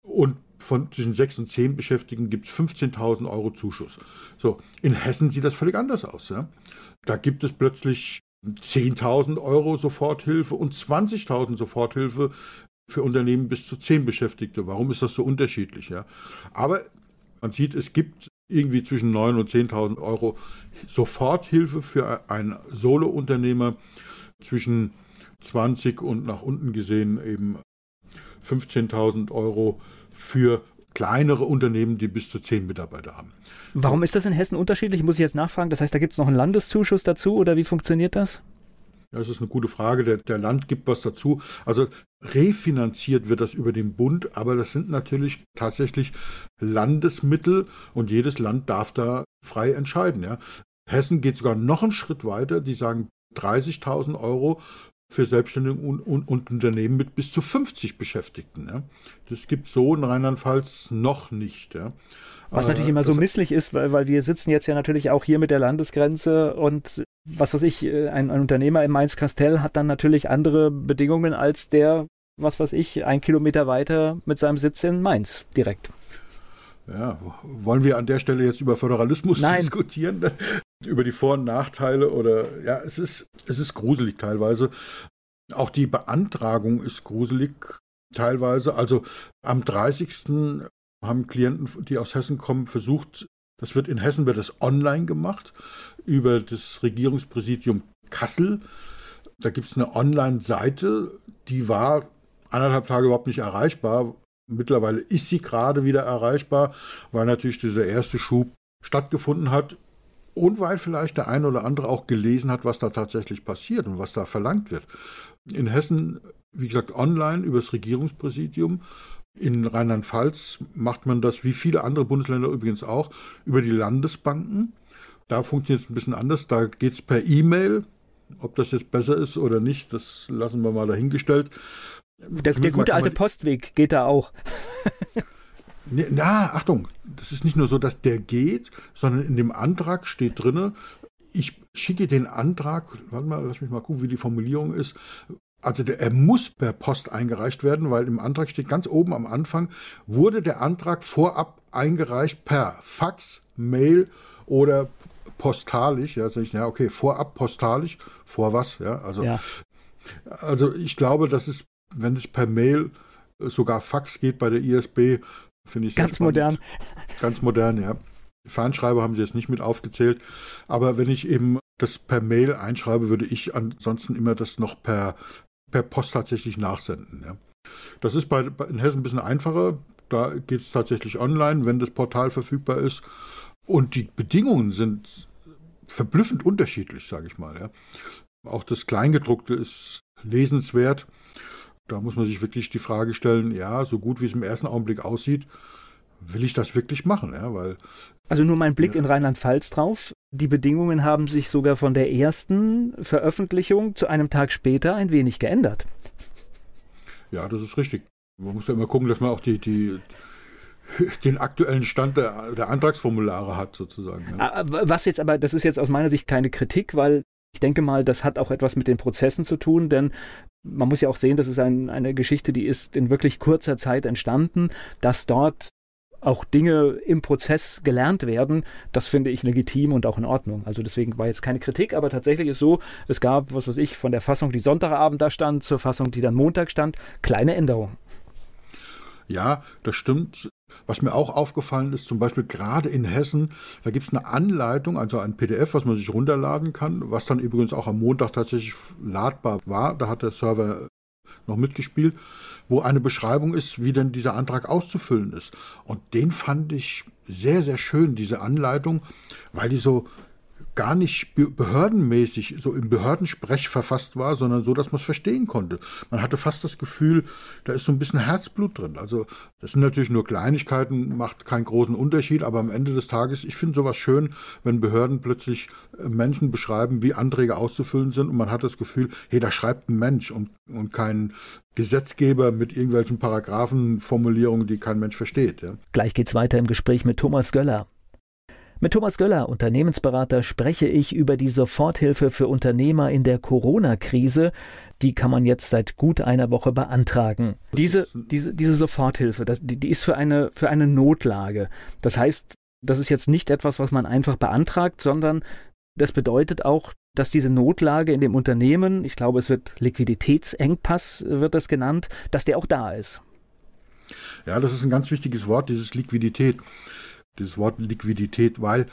Und von zwischen sechs und zehn Beschäftigten gibt es 15.000 Euro Zuschuss. So, in Hessen sieht das völlig anders aus. Ja? Da gibt es plötzlich 10.000 Euro Soforthilfe und 20.000 Soforthilfe für Unternehmen bis zu zehn Beschäftigte. Warum ist das so unterschiedlich? Ja? Aber man sieht, es gibt irgendwie zwischen 9.000 und 10.000 Euro Soforthilfe für einen Solo-Unternehmer zwischen 20 und nach unten gesehen eben 15.000 Euro für kleinere Unternehmen, die bis zu 10 Mitarbeiter haben. Warum ist das in Hessen unterschiedlich? Muss ich jetzt nachfragen. Das heißt, da gibt es noch einen Landeszuschuss dazu oder wie funktioniert das? Ja, das ist eine gute Frage. Der, der Land gibt was dazu. Also refinanziert wird das über den Bund, aber das sind natürlich tatsächlich Landesmittel und jedes Land darf da frei entscheiden. Ja. Hessen geht sogar noch einen Schritt weiter. Die sagen 30.000 Euro für Selbstständige und, und, und, Unternehmen mit bis zu 50 Beschäftigten. Ja. Das gibt es so in Rheinland-Pfalz noch nicht. Ja. Was natürlich immer so misslich ist, weil, weil wir sitzen jetzt ja natürlich auch hier mit der Landesgrenze und was weiß ich, äh, ein, ein Unternehmer in Mainz-Kastell hat dann natürlich andere Bedingungen als der, was weiß ich, ein Kilometer weiter mit seinem Sitz in Mainz direkt. Ja, wollen wir an der Stelle jetzt über Föderalismus Nein. diskutieren? Über die Vor- und Nachteile oder ja, es ist, es ist gruselig teilweise. Auch die Beantragung ist gruselig teilweise. Also am 30. haben Klienten, die aus Hessen kommen, versucht, das wird in Hessen wird das online gemacht über das Regierungspräsidium Kassel. Da gibt es eine Online-Seite, die war anderthalb Tage überhaupt nicht erreichbar. Mittlerweile ist sie gerade wieder erreichbar, weil natürlich dieser erste Schub stattgefunden hat und weil vielleicht der eine oder andere auch gelesen hat, was da tatsächlich passiert und was da verlangt wird. In Hessen, wie gesagt, online über das Regierungspräsidium. In Rheinland-Pfalz macht man das, wie viele andere Bundesländer übrigens auch, über die Landesbanken. Da funktioniert es ein bisschen anders. Da geht es per E-Mail. Ob das jetzt besser ist oder nicht, das lassen wir mal dahingestellt. Der, der gute alte Postweg geht da auch. <laughs> Na, Achtung, das ist nicht nur so, dass der geht, sondern in dem Antrag steht drin, ich schicke den Antrag, warte mal, lass mich mal gucken, wie die Formulierung ist, Also der, er muss per Post eingereicht werden, weil im Antrag steht ganz oben am Anfang, wurde der Antrag vorab eingereicht per Fax, Mail oder postalisch. Ja, sag ich, ja, okay, vorab postalisch, vor was? Ja, also, ja. also ich glaube, dass es, wenn es per Mail sogar Fax geht bei der ISB, finde ich ganz modern. Ganz modern, ja. Fernschreiber haben sie jetzt nicht mit aufgezählt, aber wenn ich eben das per Mail einschreibe, würde ich ansonsten immer das noch per per Post tatsächlich nachsenden. Ja. Das ist bei, in Hessen ein bisschen einfacher. Da geht es tatsächlich online, wenn das Portal verfügbar ist. Und die Bedingungen sind verblüffend unterschiedlich, sage ich mal. Ja. Auch das Kleingedruckte ist lesenswert. Da muss man sich wirklich die Frage stellen, ja, so gut wie es im ersten Augenblick aussieht, will ich das wirklich machen? Ja, weil, also nur mein Blick ja. in Rheinland-Pfalz drauf. Die Bedingungen haben sich sogar von der ersten Veröffentlichung zu einem Tag später ein wenig geändert. Ja, das ist richtig. Man muss ja immer gucken, dass man auch die, die, den aktuellen Stand der, der Antragsformulare hat, sozusagen. Ja. Ah, was jetzt aber, das ist jetzt aus meiner Sicht keine Kritik, weil ich denke mal, das hat auch etwas mit den Prozessen zu tun, denn man muss ja auch sehen, das ist ein, eine Geschichte, die ist in wirklich kurzer Zeit entstanden, dass dort auch Dinge im Prozess gelernt werden, das finde ich legitim und auch in Ordnung. Also deswegen war jetzt keine Kritik, aber tatsächlich ist so, es gab, was weiß ich, von der Fassung, die Sonntagabend da stand, zur Fassung, die dann Montag stand, kleine Änderungen. Ja, das stimmt. Was mir auch aufgefallen ist, zum Beispiel gerade in Hessen, da gibt es eine Anleitung, also ein PDF, was man sich runterladen kann, was dann übrigens auch am Montag tatsächlich ladbar war. Da hat der Server noch mitgespielt, wo eine Beschreibung ist, wie denn dieser Antrag auszufüllen ist. Und den fand ich sehr, sehr schön, diese Anleitung, weil die so gar nicht behördenmäßig, so im Behördensprech verfasst war, sondern so, dass man es verstehen konnte. Man hatte fast das Gefühl, da ist so ein bisschen Herzblut drin. Also das sind natürlich nur Kleinigkeiten, macht keinen großen Unterschied, aber am Ende des Tages, ich finde sowas schön, wenn Behörden plötzlich äh, Menschen beschreiben, wie Anträge auszufüllen sind und man hat das Gefühl, hey, da schreibt ein Mensch und, und kein Gesetzgeber mit irgendwelchen Paragraphenformulierungen, die kein Mensch versteht. Ja. Gleich geht's weiter im Gespräch mit Thomas Göller. Mit Thomas Göller, Unternehmensberater, spreche ich über die Soforthilfe für Unternehmer in der Corona-Krise. Die kann man jetzt seit gut einer Woche beantragen. Diese, diese, diese Soforthilfe, das, die, die ist für eine, für eine Notlage. Das heißt, das ist jetzt nicht etwas, was man einfach beantragt, sondern das bedeutet auch, dass diese Notlage in dem Unternehmen, ich glaube, es wird Liquiditätsengpass, wird das genannt, dass der auch da ist. Ja, das ist ein ganz wichtiges Wort, dieses Liquidität dieses Wort Liquidität, weil,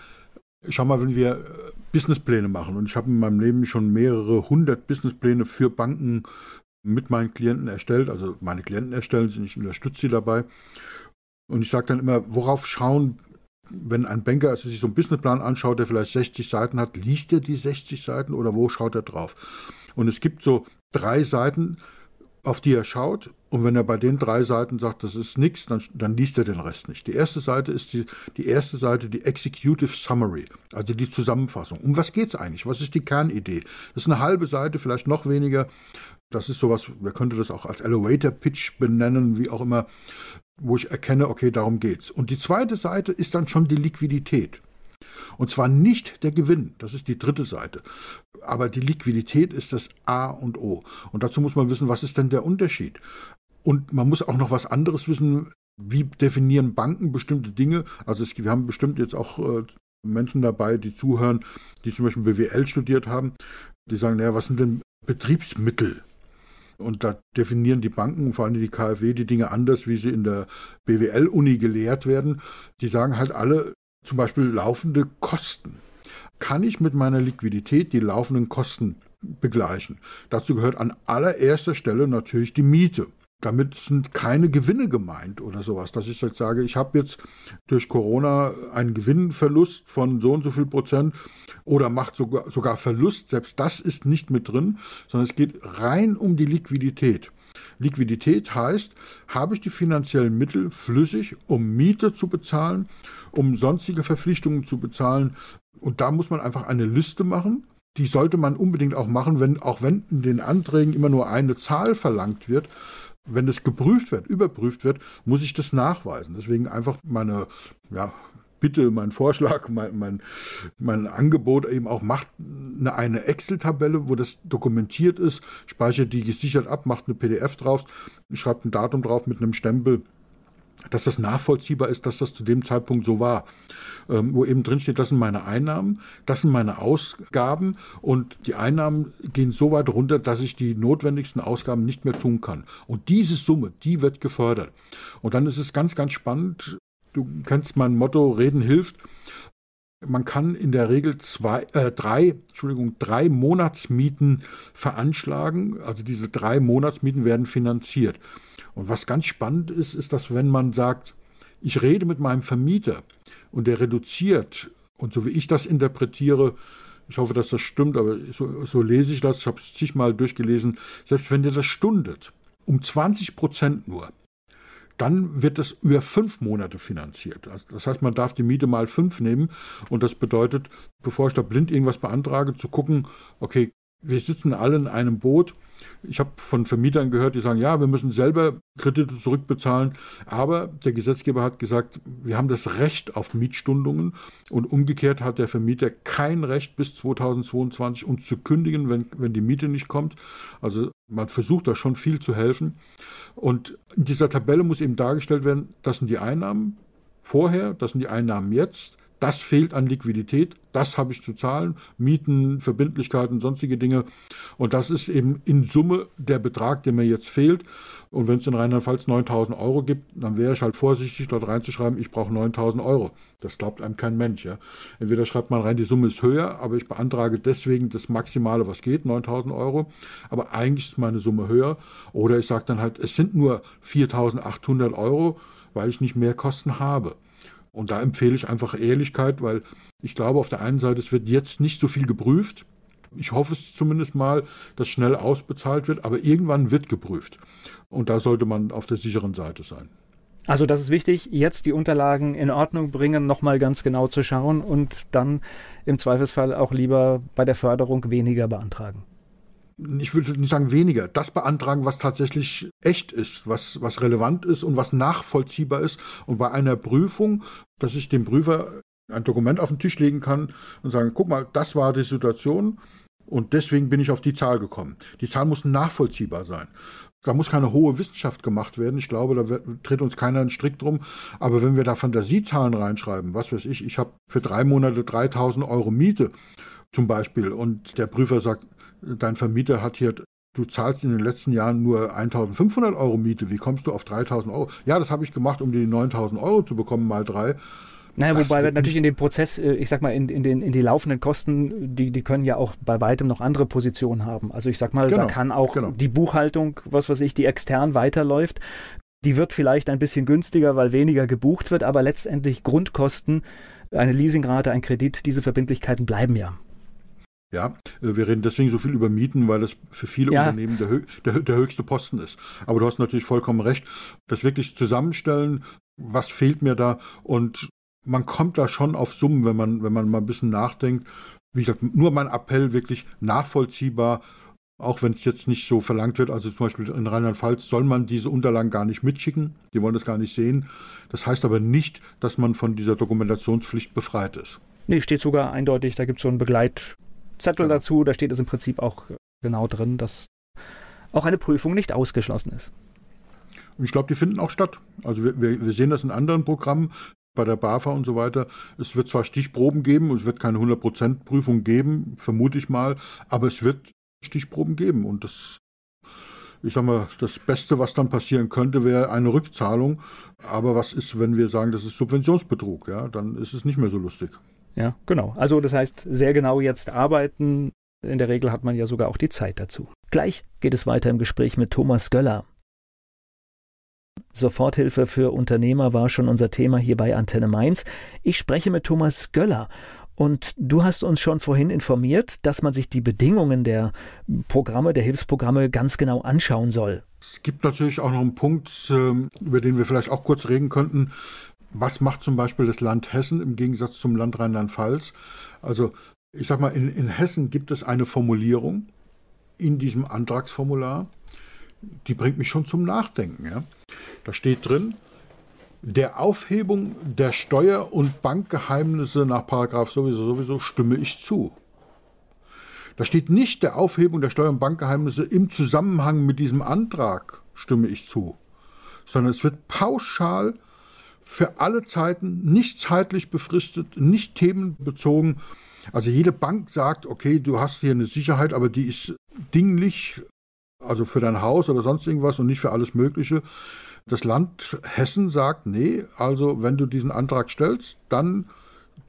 schau mal, wenn wir äh, Businesspläne machen und ich habe in meinem Leben schon mehrere hundert Businesspläne für Banken mit meinen Klienten erstellt, also meine Klienten erstellen ich unterstütze sie dabei. Und ich sage dann immer, worauf schauen, wenn ein Banker also sich so einen Businessplan anschaut, der vielleicht 60 Seiten hat, liest er die 60 Seiten oder wo schaut er drauf? Und es gibt so drei Seiten, auf die er schaut. Und wenn er bei den drei Seiten sagt, das ist nichts, dann, dann liest er den Rest nicht. Die erste Seite ist die, die erste Seite, die Executive Summary, also die Zusammenfassung. Um was geht es eigentlich? Was ist die Kernidee? Das ist eine halbe Seite, vielleicht noch weniger. Das ist sowas, wer könnte das auch als Elevator Pitch benennen, wie auch immer, wo ich erkenne, okay, darum geht's. Und die zweite Seite ist dann schon die Liquidität. Und zwar nicht der Gewinn, das ist die dritte Seite. Aber die Liquidität ist das A und O. Und dazu muss man wissen, was ist denn der Unterschied? Und man muss auch noch was anderes wissen, wie definieren Banken bestimmte Dinge. Also es, wir haben bestimmt jetzt auch äh, Menschen dabei, die zuhören, die zum Beispiel BWL studiert haben, die sagen, naja, was sind denn Betriebsmittel? Und da definieren die Banken, vor allem die KfW, die Dinge anders, wie sie in der BWL-Uni gelehrt werden. Die sagen halt alle, zum Beispiel laufende Kosten. Kann ich mit meiner Liquidität die laufenden Kosten begleichen? Dazu gehört an allererster Stelle natürlich die Miete. Damit sind keine Gewinne gemeint oder sowas, dass ich jetzt sage, ich habe jetzt durch Corona einen Gewinnverlust von so und so viel Prozent oder macht sogar, sogar Verlust. Selbst das ist nicht mit drin, sondern es geht rein um die Liquidität. Liquidität heißt, habe ich die finanziellen Mittel flüssig, um Miete zu bezahlen, um sonstige Verpflichtungen zu bezahlen. Und da muss man einfach eine Liste machen. Die sollte man unbedingt auch machen, wenn, auch wenn in den Anträgen immer nur eine Zahl verlangt wird. Wenn das geprüft wird, überprüft wird, muss ich das nachweisen. Deswegen einfach meine ja, Bitte, mein Vorschlag, <laughs> mein, mein, mein Angebot eben auch macht eine, eine Excel-Tabelle, wo das dokumentiert ist, speichert die gesichert ab, macht eine PDF drauf, schreibt ein Datum drauf mit einem Stempel, dass das nachvollziehbar ist, dass das zu dem Zeitpunkt so war. Ähm, wo eben drin steht, das sind meine Einnahmen, das sind meine Ausgaben und die Einnahmen gehen so weit runter, dass ich die notwendigsten Ausgaben nicht mehr tun kann. Und diese Summe, die wird gefördert. Und dann ist es ganz, ganz spannend. Du kennst mein Motto, Reden hilft. Man kann in der Regel zwei, äh, drei, Entschuldigung, drei Monatsmieten veranschlagen. Also diese drei Monatsmieten werden finanziert. Und was ganz spannend ist, ist, dass wenn man sagt, ich rede mit meinem Vermieter und der reduziert, und so wie ich das interpretiere, ich hoffe, dass das stimmt, aber so, so lese ich das, ich habe es zigmal durchgelesen, selbst wenn der das stundet, um 20 Prozent nur, dann wird das über fünf Monate finanziert. Also das heißt, man darf die Miete mal fünf nehmen und das bedeutet, bevor ich da blind irgendwas beantrage, zu gucken, okay, wir sitzen alle in einem Boot. Ich habe von Vermietern gehört, die sagen, ja, wir müssen selber Kredite zurückbezahlen. Aber der Gesetzgeber hat gesagt, wir haben das Recht auf Mietstundungen. Und umgekehrt hat der Vermieter kein Recht bis 2022 uns zu kündigen, wenn, wenn die Miete nicht kommt. Also man versucht da schon viel zu helfen. Und in dieser Tabelle muss eben dargestellt werden, das sind die Einnahmen vorher, das sind die Einnahmen jetzt das fehlt an Liquidität, das habe ich zu zahlen, Mieten, Verbindlichkeiten, sonstige Dinge. Und das ist eben in Summe der Betrag, der mir jetzt fehlt. Und wenn es in Rheinland-Pfalz 9000 Euro gibt, dann wäre ich halt vorsichtig, dort reinzuschreiben, ich brauche 9000 Euro. Das glaubt einem kein Mensch. Ja. Entweder schreibt man rein, die Summe ist höher, aber ich beantrage deswegen das Maximale, was geht, 9000 Euro. Aber eigentlich ist meine Summe höher. Oder ich sage dann halt, es sind nur 4800 Euro, weil ich nicht mehr Kosten habe. Und da empfehle ich einfach Ehrlichkeit, weil ich glaube, auf der einen Seite, es wird jetzt nicht so viel geprüft. Ich hoffe es zumindest mal, dass schnell ausbezahlt wird, aber irgendwann wird geprüft. Und da sollte man auf der sicheren Seite sein. Also das ist wichtig, jetzt die Unterlagen in Ordnung bringen, nochmal ganz genau zu schauen und dann im Zweifelsfall auch lieber bei der Förderung weniger beantragen ich würde nicht sagen weniger, das beantragen, was tatsächlich echt ist, was, was relevant ist und was nachvollziehbar ist. Und bei einer Prüfung, dass ich dem Prüfer ein Dokument auf den Tisch legen kann und sagen, guck mal, das war die Situation und deswegen bin ich auf die Zahl gekommen. Die Zahl muss nachvollziehbar sein. Da muss keine hohe Wissenschaft gemacht werden. Ich glaube, da tritt uns keiner einen Strick drum. Aber wenn wir da Fantasiezahlen reinschreiben, was weiß ich, ich habe für drei Monate 3000 Euro Miete zum Beispiel und der Prüfer sagt, dein Vermieter hat hier, du zahlst in den letzten Jahren nur 1500 Euro Miete, wie kommst du auf 3000 Euro? Ja, das habe ich gemacht, um die 9000 Euro zu bekommen, mal drei. Naja, das wobei wir natürlich in dem Prozess, äh, ich sag mal, in, in, den, in die laufenden Kosten, die, die können ja auch bei weitem noch andere Positionen haben. Also ich sag mal, genau, da kann auch genau. die Buchhaltung, was weiß ich, die extern weiterläuft, die wird vielleicht ein bisschen günstiger, weil weniger gebucht wird, aber letztendlich Grundkosten, eine Leasingrate, ein Kredit, diese Verbindlichkeiten bleiben ja. Ja, äh, wir reden deswegen so viel über Mieten, weil das für viele ja. Unternehmen der, der, der, höchste Posten ist. Aber du hast natürlich vollkommen recht. Das wirklich zusammenstellen, was fehlt mir da? Und man kommt da schon auf Summen, wenn man, wenn man mal ein bisschen nachdenkt. Wie gesagt, nur mein Appell wirklich nachvollziehbar, auch wenn es jetzt nicht so verlangt wird. Also zum Beispiel in Rheinland-Pfalz soll man diese Unterlagen gar nicht mitschicken. Die wollen das gar nicht sehen. Das heißt aber nicht, dass man von dieser Dokumentationspflicht befreit ist. Nee, steht sogar eindeutig, da gibt es so einen Begleit, Zettel genau. dazu. Da steht es im Prinzip auch genau drin, dass auch eine Prüfung nicht ausgeschlossen ist. Und ich glaube, die finden auch statt. Also wir, wir, wir sehen das in anderen Programmen, bei der BAFA und so weiter. Es wird zwar Stichproben geben und es wird keine 100% Prüfung geben, vermute ich mal, aber es wird Stichproben geben und das ich sag mal, das Beste, was dann passieren könnte, wäre eine Rückzahlung. Aber was ist, wenn wir sagen, das ist Subventionsbetrug? Ja, dann ist es nicht mehr so lustig. Ja, genau. Also das heißt, sehr genau jetzt arbeiten. In der Regel hat man ja sogar auch die Zeit dazu. Gleich geht es weiter im Gespräch mit Thomas Göller. Soforthilfe für Unternehmer war schon unser Thema hier bei Antenne Mainz. Ich spreche mit Thomas Göller und du hast uns schon vorhin informiert, dass man sich die Bedingungen der Programme, der Hilfsprogramme ganz genau anschauen soll. Es gibt natürlich auch noch einen Punkt, ähm, über den wir vielleicht auch kurz reden könnten. Was macht zum Beispiel das Land Hessen im Gegensatz zum Land Rheinland-Pfalz? Also ich sage mal, in, in Hessen gibt es eine Formulierung in diesem Antragsformular, die bringt mich schon zum Nachdenken. Ja? Da steht drin, der Aufhebung der Steuer- und Bankgeheimnisse nach Paragraph sowieso sowieso stimme ich zu. Da steht nicht der Aufhebung der Steuer- und Bankgeheimnisse im Zusammenhang mit diesem Antrag, stimme ich zu, sondern es wird pauschal für alle Zeiten, nicht zeitlich befristet, nicht themenbezogen. Also jede Bank sagt, okay, du hast hier eine Sicherheit, aber die ist dinglich, also für dein Haus oder sonst irgendwas und nicht für alles Mögliche. Das Land Hessen sagt, nee, also wenn du diesen Antrag stellst, dann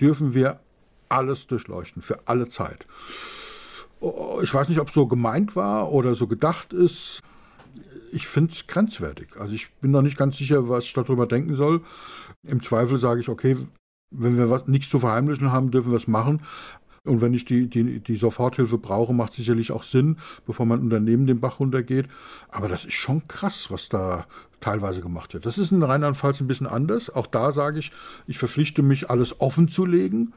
dürfen wir alles durchleuchten, für alle Zeit. Oh, ich weiß nicht, ob es so gemeint war oder so gedacht ist. Ich finde es grenzwertig. Also ich bin noch nicht ganz sicher, was ich darüber denken soll. Im Zweifel sage ich, okay, wenn wir was, nichts zu verheimlichen haben, dürfen wir es machen. Und wenn ich die, die, die Soforthilfe brauche, macht sicherlich auch Sinn, bevor mein Unternehmen den Bach runtergeht. Aber das ist schon krass, was da teilweise gemacht wird. Das ist in Rheinland-Pfalz ein bisschen anders. Auch da sage ich, ich verpflichte mich, alles offen zu legen.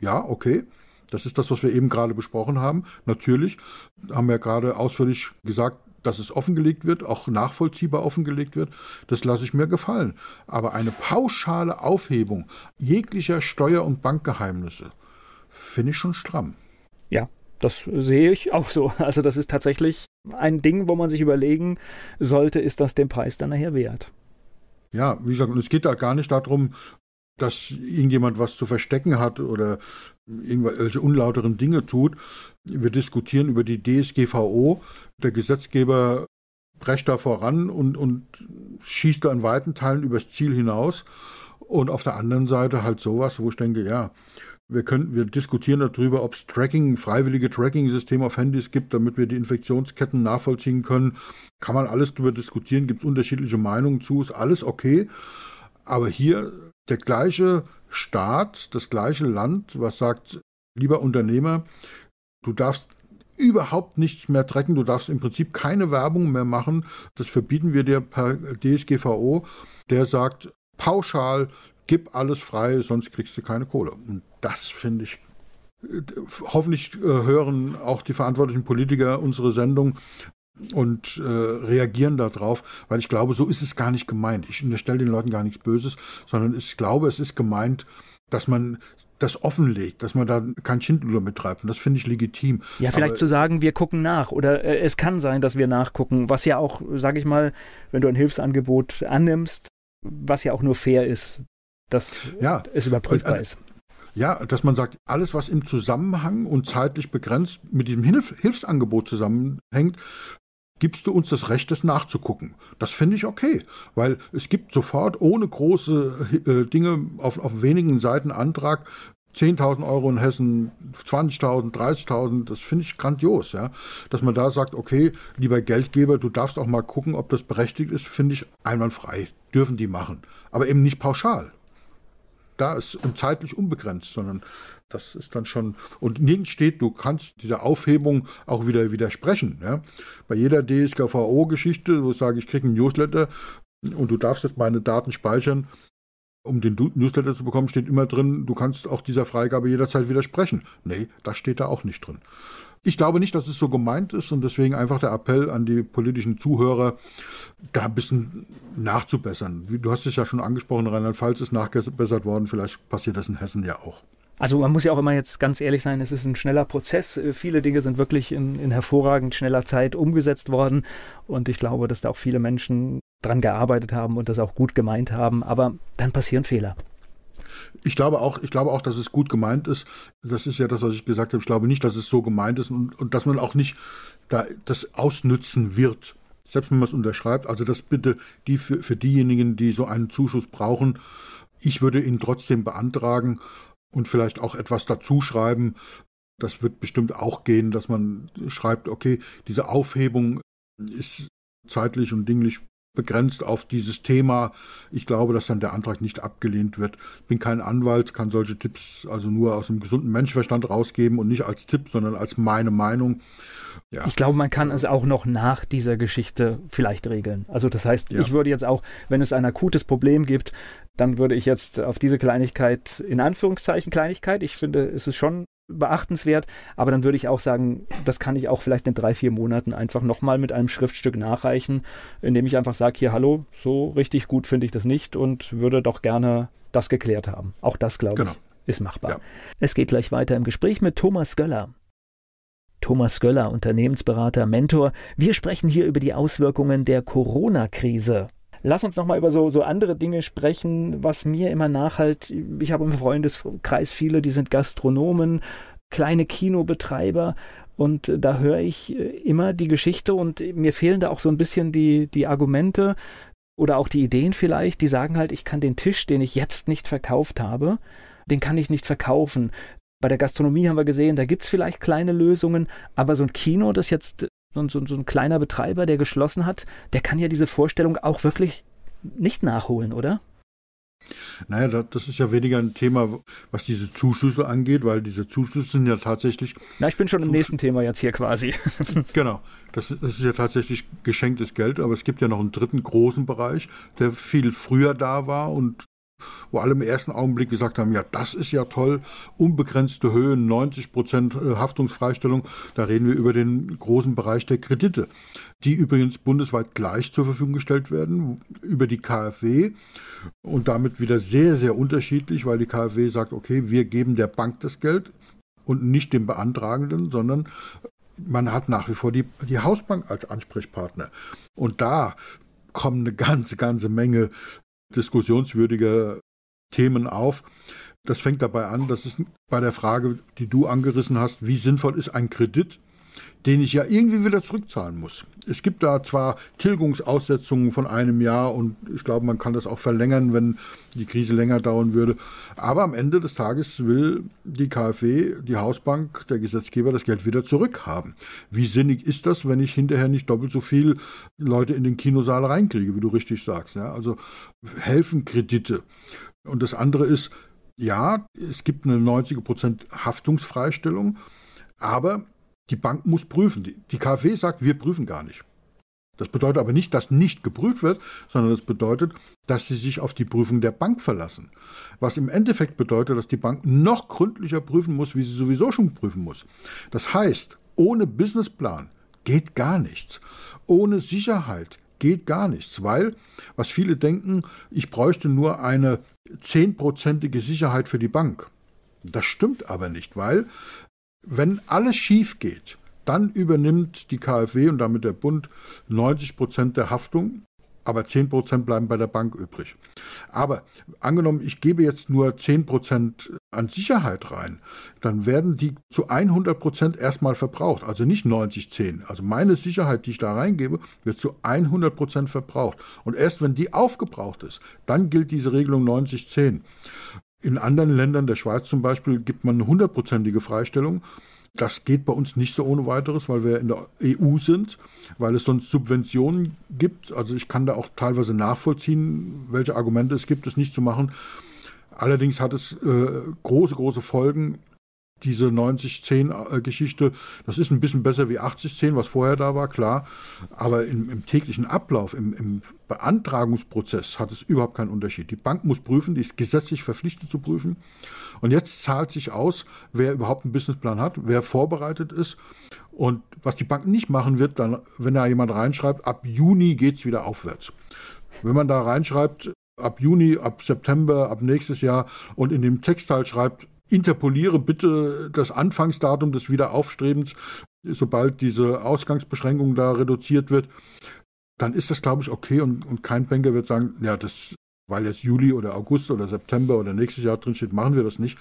Ja, okay. Das ist das, was wir eben gerade besprochen haben. Natürlich haben wir gerade ausführlich gesagt, dass es offengelegt wird, auch nachvollziehbar offengelegt wird, das lasse ich mir gefallen. Aber eine pauschale Aufhebung jeglicher Steuer- und Bankgeheimnisse finde ich schon stramm. Ja, das sehe ich auch so. <laughs> Also das ist tatsächlich ein Ding, wo man sich überlegen sollte, ist das den Preis dann nachher wert? Ja, wie gesagt, es geht da gar nicht darum, dass irgendjemand was zu verstecken hat oder irgendwelche unlauteren Dinge tut. Wir diskutieren über die DSGVO. Der Gesetzgeber brecht da voran und, und schießt da in weiten Teilen übers Ziel hinaus. Und auf der anderen Seite halt sowas, wo ich denke, ja, wir, können, wir diskutieren darüber, ob es Tracking, freiwillige Tracking-Systeme auf Handys gibt, damit wir die Infektionsketten nachvollziehen können. Kann man alles darüber diskutieren, gibt es unterschiedliche Meinungen zu, ist alles okay. Aber hier der gleiche Staat, das gleiche Land, was sagt, lieber Unternehmer, du darfst überhaupt nichts mehr trecken, du darfst im Prinzip keine Werbung mehr machen, das verbieten wir dir per DSGVO, der sagt pauschal, gib alles frei, sonst kriegst du keine Kohle. Und das finde ich hoffentlich äh, hören auch die verantwortlichen Politiker unsere Sendung und äh, reagieren darauf, weil ich glaube, so ist es gar nicht gemeint. Ich unterstelle den Leuten gar nichts Böses, sondern ich glaube, es ist gemeint, dass man das offenlegt, dass man da kein Schindluder mittreibt. Und das finde ich legitim. Ja, vielleicht Aber, zu sagen, wir gucken nach. Oder äh, es kann sein, dass wir nachgucken, was ja auch, sage ich mal, wenn du ein Hilfsangebot annimmst, was ja auch nur fair ist, dass ja, es überprüfbar und, äh, ist. Ja, dass man sagt, alles, was im Zusammenhang und zeitlich begrenzt mit diesem Hilf Hilfsangebot zusammenhängt, gibst du uns das Recht, das nachzugucken. Das finde ich okay, weil es gibt sofort ohne große äh, Dinge auf, auf wenigen Seiten Antrag, 10.000 Euro in Hessen, 20.000, 30.000, das finde ich grandios, ja. Dass man da sagt, okay, lieber Geldgeber, du darfst auch mal gucken, ob das berechtigt ist, finde ich einwandfrei. Dürfen die machen. Aber eben nicht pauschal. Da ist zeitlich unbegrenzt, sondern das ist dann schon, und nirgends steht, du kannst dieser Aufhebung auch wieder widersprechen. Ja? Bei jeder DSGVO-Geschichte, wo ich sage, ich kriege einen Newsletter und du darfst jetzt meine Daten speichern, um den Newsletter zu bekommen, steht immer drin, du kannst auch dieser Freigabe jederzeit widersprechen. Nee, das steht da auch nicht drin. Ich glaube nicht, dass es so gemeint ist und deswegen einfach der Appell an die politischen Zuhörer, da ein bisschen nachzubessern. Du hast es ja schon angesprochen, Rheinland-Pfalz ist nachgebessert worden, vielleicht passiert das in Hessen ja auch. Also man muss ja auch immer jetzt ganz ehrlich sein, es ist ein schneller Prozess. Äh, viele Dinge sind wirklich in, in hervorragend schneller Zeit umgesetzt worden. Und ich glaube, dass da auch viele Menschen dran gearbeitet haben und das auch gut gemeint haben. Aber dann passieren Fehler. Ich glaube auch, ich glaube auch, dass es gut gemeint ist. Das ist ja das, was ich gesagt habe. Ich glaube nicht, dass es so gemeint ist und, und dass man auch nicht da das ausnützen wird. Selbst wenn man es unterschreibt. Also das bitte die für, für diejenigen, die so einen Zuschuss brauchen. Ich würde ihn trotzdem beantragen und vielleicht auch etwas dazuschreiben. Das wird bestimmt auch gehen, dass man schreibt, okay, diese Aufhebung ist zeitlich und dinglich begrenzt auf dieses Thema. Ich glaube, dass dann der Antrag nicht abgelehnt wird. Ich bin kein Anwalt, kann solche Tipps also nur aus dem gesunden Menschenverstand rausgeben und nicht als Tipp, sondern als meine Meinung. Ja. Ich glaube, man kann es auch noch nach dieser Geschichte vielleicht regeln. Also das heißt, ja. ich würde jetzt auch, wenn es ein akutes Problem gibt, dann würde ich jetzt auf diese Kleinigkeit, in Anführungszeichen Kleinigkeit, ich finde, es ist schon beachtenswert, aber dann würde ich auch sagen, das kann ich auch vielleicht in drei, vier Monaten einfach nochmal mit einem Schriftstück nachreichen, indem ich einfach sage, hier, hallo, so richtig gut finde ich das nicht und würde doch gerne das geklärt haben. Auch das, glaube genau. ich, ist machbar. Ja. Es geht gleich weiter im Gespräch mit Thomas Göller. Thomas Göller, Unternehmensberater, Mentor. Wir sprechen hier über die Auswirkungen der Corona-Krise. Lass uns nochmal über so, so andere Dinge sprechen, was mir immer nachhalt. Ich habe im Freundeskreis viele, die sind Gastronomen, kleine Kinobetreiber. Und da höre ich äh, immer die Geschichte und mir fehlen da auch so ein bisschen die, die Argumente oder auch die Ideen vielleicht, die sagen halt, ich kann den Tisch, den ich jetzt nicht verkauft habe, den kann ich nicht verkaufen. Bei der Gastronomie haben wir gesehen, da gibt es vielleicht kleine Lösungen, aber so ein Kino, das jetzt so, so, so ein kleiner Betreiber, der geschlossen hat, der kann ja diese Vorstellung auch wirklich nicht nachholen, oder? Naja, das ist ja weniger ein Thema, was diese Zuschüsse angeht, weil diese Zuschüsse sind ja tatsächlich. Na, ich bin schon im nächsten Thema jetzt hier quasi. <laughs> genau, das, das, ist ja tatsächlich geschenktes Geld, aber es gibt ja noch einen dritten großen Bereich, der viel früher da war und wo alle im ersten Augenblick gesagt haben, ja, das ist ja toll, unbegrenzte Höhen, 90 Prozent äh, Haftungsfreistellung. Da reden wir über den großen Bereich der Kredite, die übrigens bundesweit gleich zur Verfügung gestellt werden über die KfW und damit wieder sehr, sehr unterschiedlich, weil die KfW sagt, okay, wir geben der Bank das Geld und nicht dem Beantragenden, sondern man hat nach wie vor die, die Hausbank als Ansprechpartner. Und da kommen eine ganze, ganze Menge diskussionswürdige Themen auf. Das fängt dabei an, das ist bei der Frage, die du angerissen hast, wie sinnvoll ist ein Kredit? Den ich ja irgendwie wieder zurückzahlen muss. Es gibt da zwar Tilgungsaussetzungen von einem Jahr und ich glaube, man kann das auch verlängern, wenn die Krise länger dauern würde. Aber am Ende des Tages will die KfW, die Hausbank, der Gesetzgeber das Geld wieder zurückhaben. Wie sinnig ist das, wenn ich hinterher nicht doppelt so viel Leute in den Kinosaal reinkriege, wie du richtig sagst? Ja? Also helfen Kredite. Und das andere ist, ja, es gibt eine 90% Haftungsfreistellung, aber die Bank muss prüfen. Die, KfW sagt, wir prüfen gar nicht. Das bedeutet aber nicht, dass nicht geprüft wird, sondern das bedeutet, dass sie sich auf die Prüfung der Bank verlassen. Was im Endeffekt bedeutet, dass die Bank noch gründlicher prüfen muss, wie sie sowieso schon prüfen muss. Das heißt, ohne Businessplan geht gar nichts. Ohne Sicherheit geht gar nichts, weil, was viele denken, ich bräuchte nur eine zehnprozentige Sicherheit für die Bank. Das stimmt aber nicht, weil wenn alles schief geht, dann übernimmt die KfW und damit der Bund 90 Prozent der Haftung, aber 10 Prozent bleiben bei der Bank übrig. Aber angenommen, ich gebe jetzt nur 10 Prozent an Sicherheit rein, dann werden die zu 100 Prozent erstmal verbraucht, also nicht 90-10. Also meine Sicherheit, die ich da reingebe, wird zu 100 Prozent verbraucht. Und erst wenn die aufgebraucht ist, dann gilt diese Regelung 90-10. In anderen Ländern, der Schweiz zum Beispiel, gibt man eine hundertprozentige Freistellung. Das geht bei uns nicht so ohne weiteres, weil wir in der EU sind, weil es sonst Subventionen gibt. Also ich kann da auch teilweise nachvollziehen, welche Argumente es gibt, es nicht zu machen. Allerdings hat es äh, große, große Folgen diese 90-10-Geschichte, das ist ein bisschen besser wie 80-10, was vorher da war, klar. Aber im, im täglichen Ablauf, im, im, Beantragungsprozess hat es überhaupt keinen Unterschied. Die Bank muss prüfen, die ist gesetzlich verpflichtet zu prüfen. Und jetzt zahlt sich aus, wer überhaupt einen Businessplan hat, wer vorbereitet ist. Und was die Bank nicht machen wird, dann, wenn da jemand reinschreibt, ab Juni geht es wieder aufwärts. Wenn man da reinschreibt, ab Juni, ab September, ab nächstes Jahr und in dem Textteil schreibt, interpoliere bitte das Anfangsdatum des Wiederaufstrebens, sobald diese Ausgangsbeschränkung da reduziert wird, dann ist das, glaube ich, okay und, und kein Banker wird sagen, ja, das, weil jetzt Juli oder August oder September oder nächstes Jahr drinsteht, machen wir das nicht.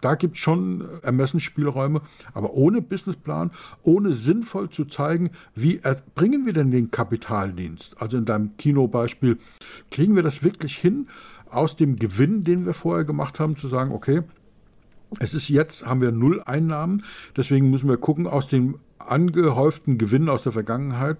Da gibt es schon Ermessensspielräume, aber ohne Businessplan, ohne sinnvoll zu zeigen, wie erbringen wir denn den Kapitaldienst? Also in deinem Kinobeispiel, kriegen wir das wirklich hin, aus dem Gewinn, den wir vorher gemacht haben, zu sagen, okay, es ist jetzt, haben wir null Einnahmen, deswegen müssen wir gucken, aus dem angehäuften Gewinn aus der Vergangenheit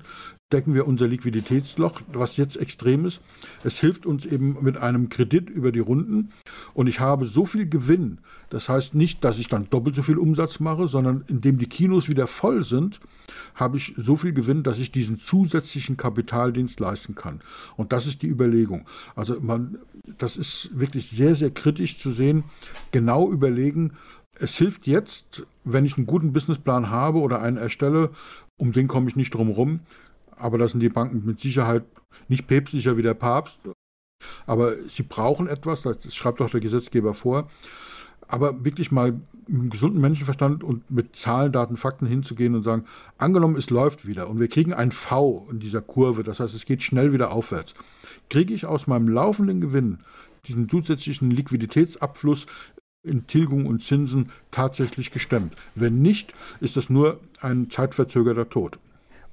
decken wir unser Liquiditätsloch, was jetzt extrem ist. Es hilft uns eben mit einem Kredit über die Runden und ich habe so viel Gewinn. Das heißt nicht, dass ich dann doppelt so viel Umsatz mache, sondern indem die Kinos wieder voll sind, habe ich so viel Gewinn, dass ich diesen zusätzlichen Kapitaldienst leisten kann. Und das ist die Überlegung. Also man, das ist wirklich sehr, sehr kritisch zu sehen. Genau überlegen, es hilft jetzt, wenn ich einen guten Businessplan habe oder einen erstelle, um den komme ich nicht drum rum, aber da sind die Banken mit Sicherheit nicht päpstlicher wie der Papst. Aber sie brauchen etwas, das schreibt auch der Gesetzgeber vor. Aber wirklich mal mit gesunden Menschenverstand und mit Zahlen, Daten, Fakten hinzugehen und sagen, angenommen, es läuft wieder und wir kriegen ein V in dieser Kurve, das heißt, es geht schnell wieder aufwärts. Kriege ich aus meinem laufenden Gewinn diesen zusätzlichen Liquiditätsabfluss in Tilgung und Zinsen tatsächlich gestemmt. Wenn nicht, ist das nur ein zeitverzögerter Tod.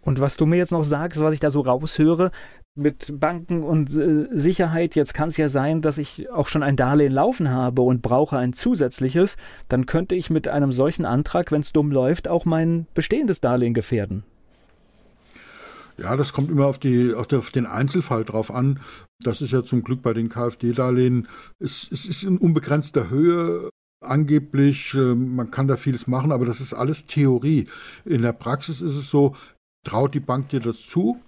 Und was du mir jetzt noch sagst, was ich da so raushöre, mit Banken und äh, Sicherheit, jetzt kann es ja sein, dass ich auch schon ein Darlehen laufen habe und brauche ein zusätzliches, dann könnte ich mit einem solchen Antrag, wenn es dumm läuft, auch mein bestehendes Darlehen gefährden. Ja, das kommt immer auf, die, auf, den Einzelfall drauf an. Das ist ja zum Glück bei den KfD-Darlehen, es, es ist in unbegrenzter Höhe angeblich, ähm, man kann da vieles machen, aber das ist alles Theorie. In der Praxis ist es so, traut die Bank dir das zu?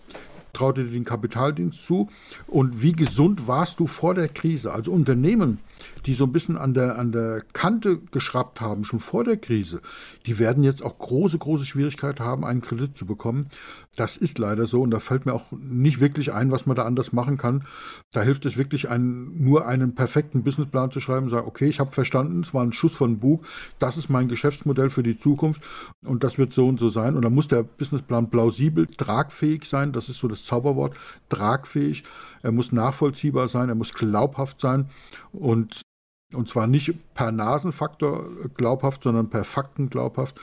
Traut dir den Kapitaldienst zu? Und wie gesund warst du vor der Krise? Also Unternehmen, die so ein bisschen an der, an der Kante geschraubt haben, schon vor der Krise, die werden jetzt auch große, große Schwierigkeiten haben, einen Kredit zu bekommen. Das ist leider so und da fällt mir auch nicht wirklich ein, was man da anders machen kann. Da hilft es wirklich, einen, nur einen perfekten Businessplan zu schreiben, sagen, okay, ich habe verstanden, es war ein Schuss von Bug, das ist mein Geschäftsmodell für die Zukunft und das wird so und so sein. Und dann muss der Businessplan plausibel, tragfähig sein, das ist so das Zauberwort, tragfähig. Er muss nachvollziehbar sein, er muss glaubhaft sein und und zwar nicht per Nasenfaktor glaubhaft, sondern per Fakten glaubhaft.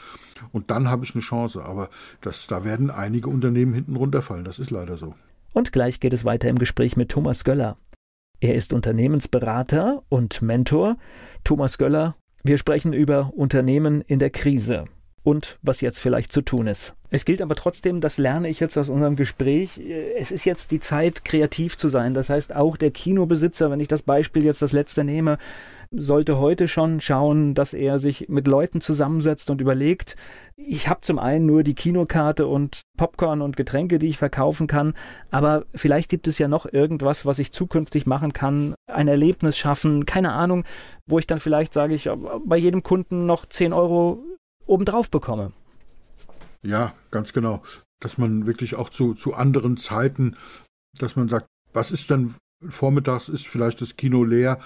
Und dann habe ich eine Chance. Aber das, da werden einige Unternehmen hinten runterfallen. Das ist leider so. Und gleich geht es weiter im Gespräch mit Thomas Göller. Er ist Unternehmensberater und Mentor. Thomas Göller, wir sprechen über Unternehmen in der Krise und was jetzt vielleicht zu tun ist. Es gilt aber trotzdem, das lerne ich jetzt aus unserem Gespräch, es ist jetzt die Zeit, kreativ zu sein. Das heißt, auch der Kinobesitzer, wenn ich das Beispiel jetzt das letzte nehme, sollte heute schon schauen, dass er sich mit Leuten zusammensetzt und überlegt, ich habe zum einen nur die Kinokarte und Popcorn und Getränke, die ich verkaufen kann, aber vielleicht gibt es ja noch irgendwas, was ich zukünftig machen kann, ein Erlebnis schaffen, keine Ahnung, wo ich dann vielleicht sage ich bei jedem Kunden noch 10 Euro obendrauf bekomme. Ja, ganz genau. Dass man wirklich auch zu, zu anderen Zeiten, dass man sagt, was ist denn vormittags ist vielleicht das Kino leer,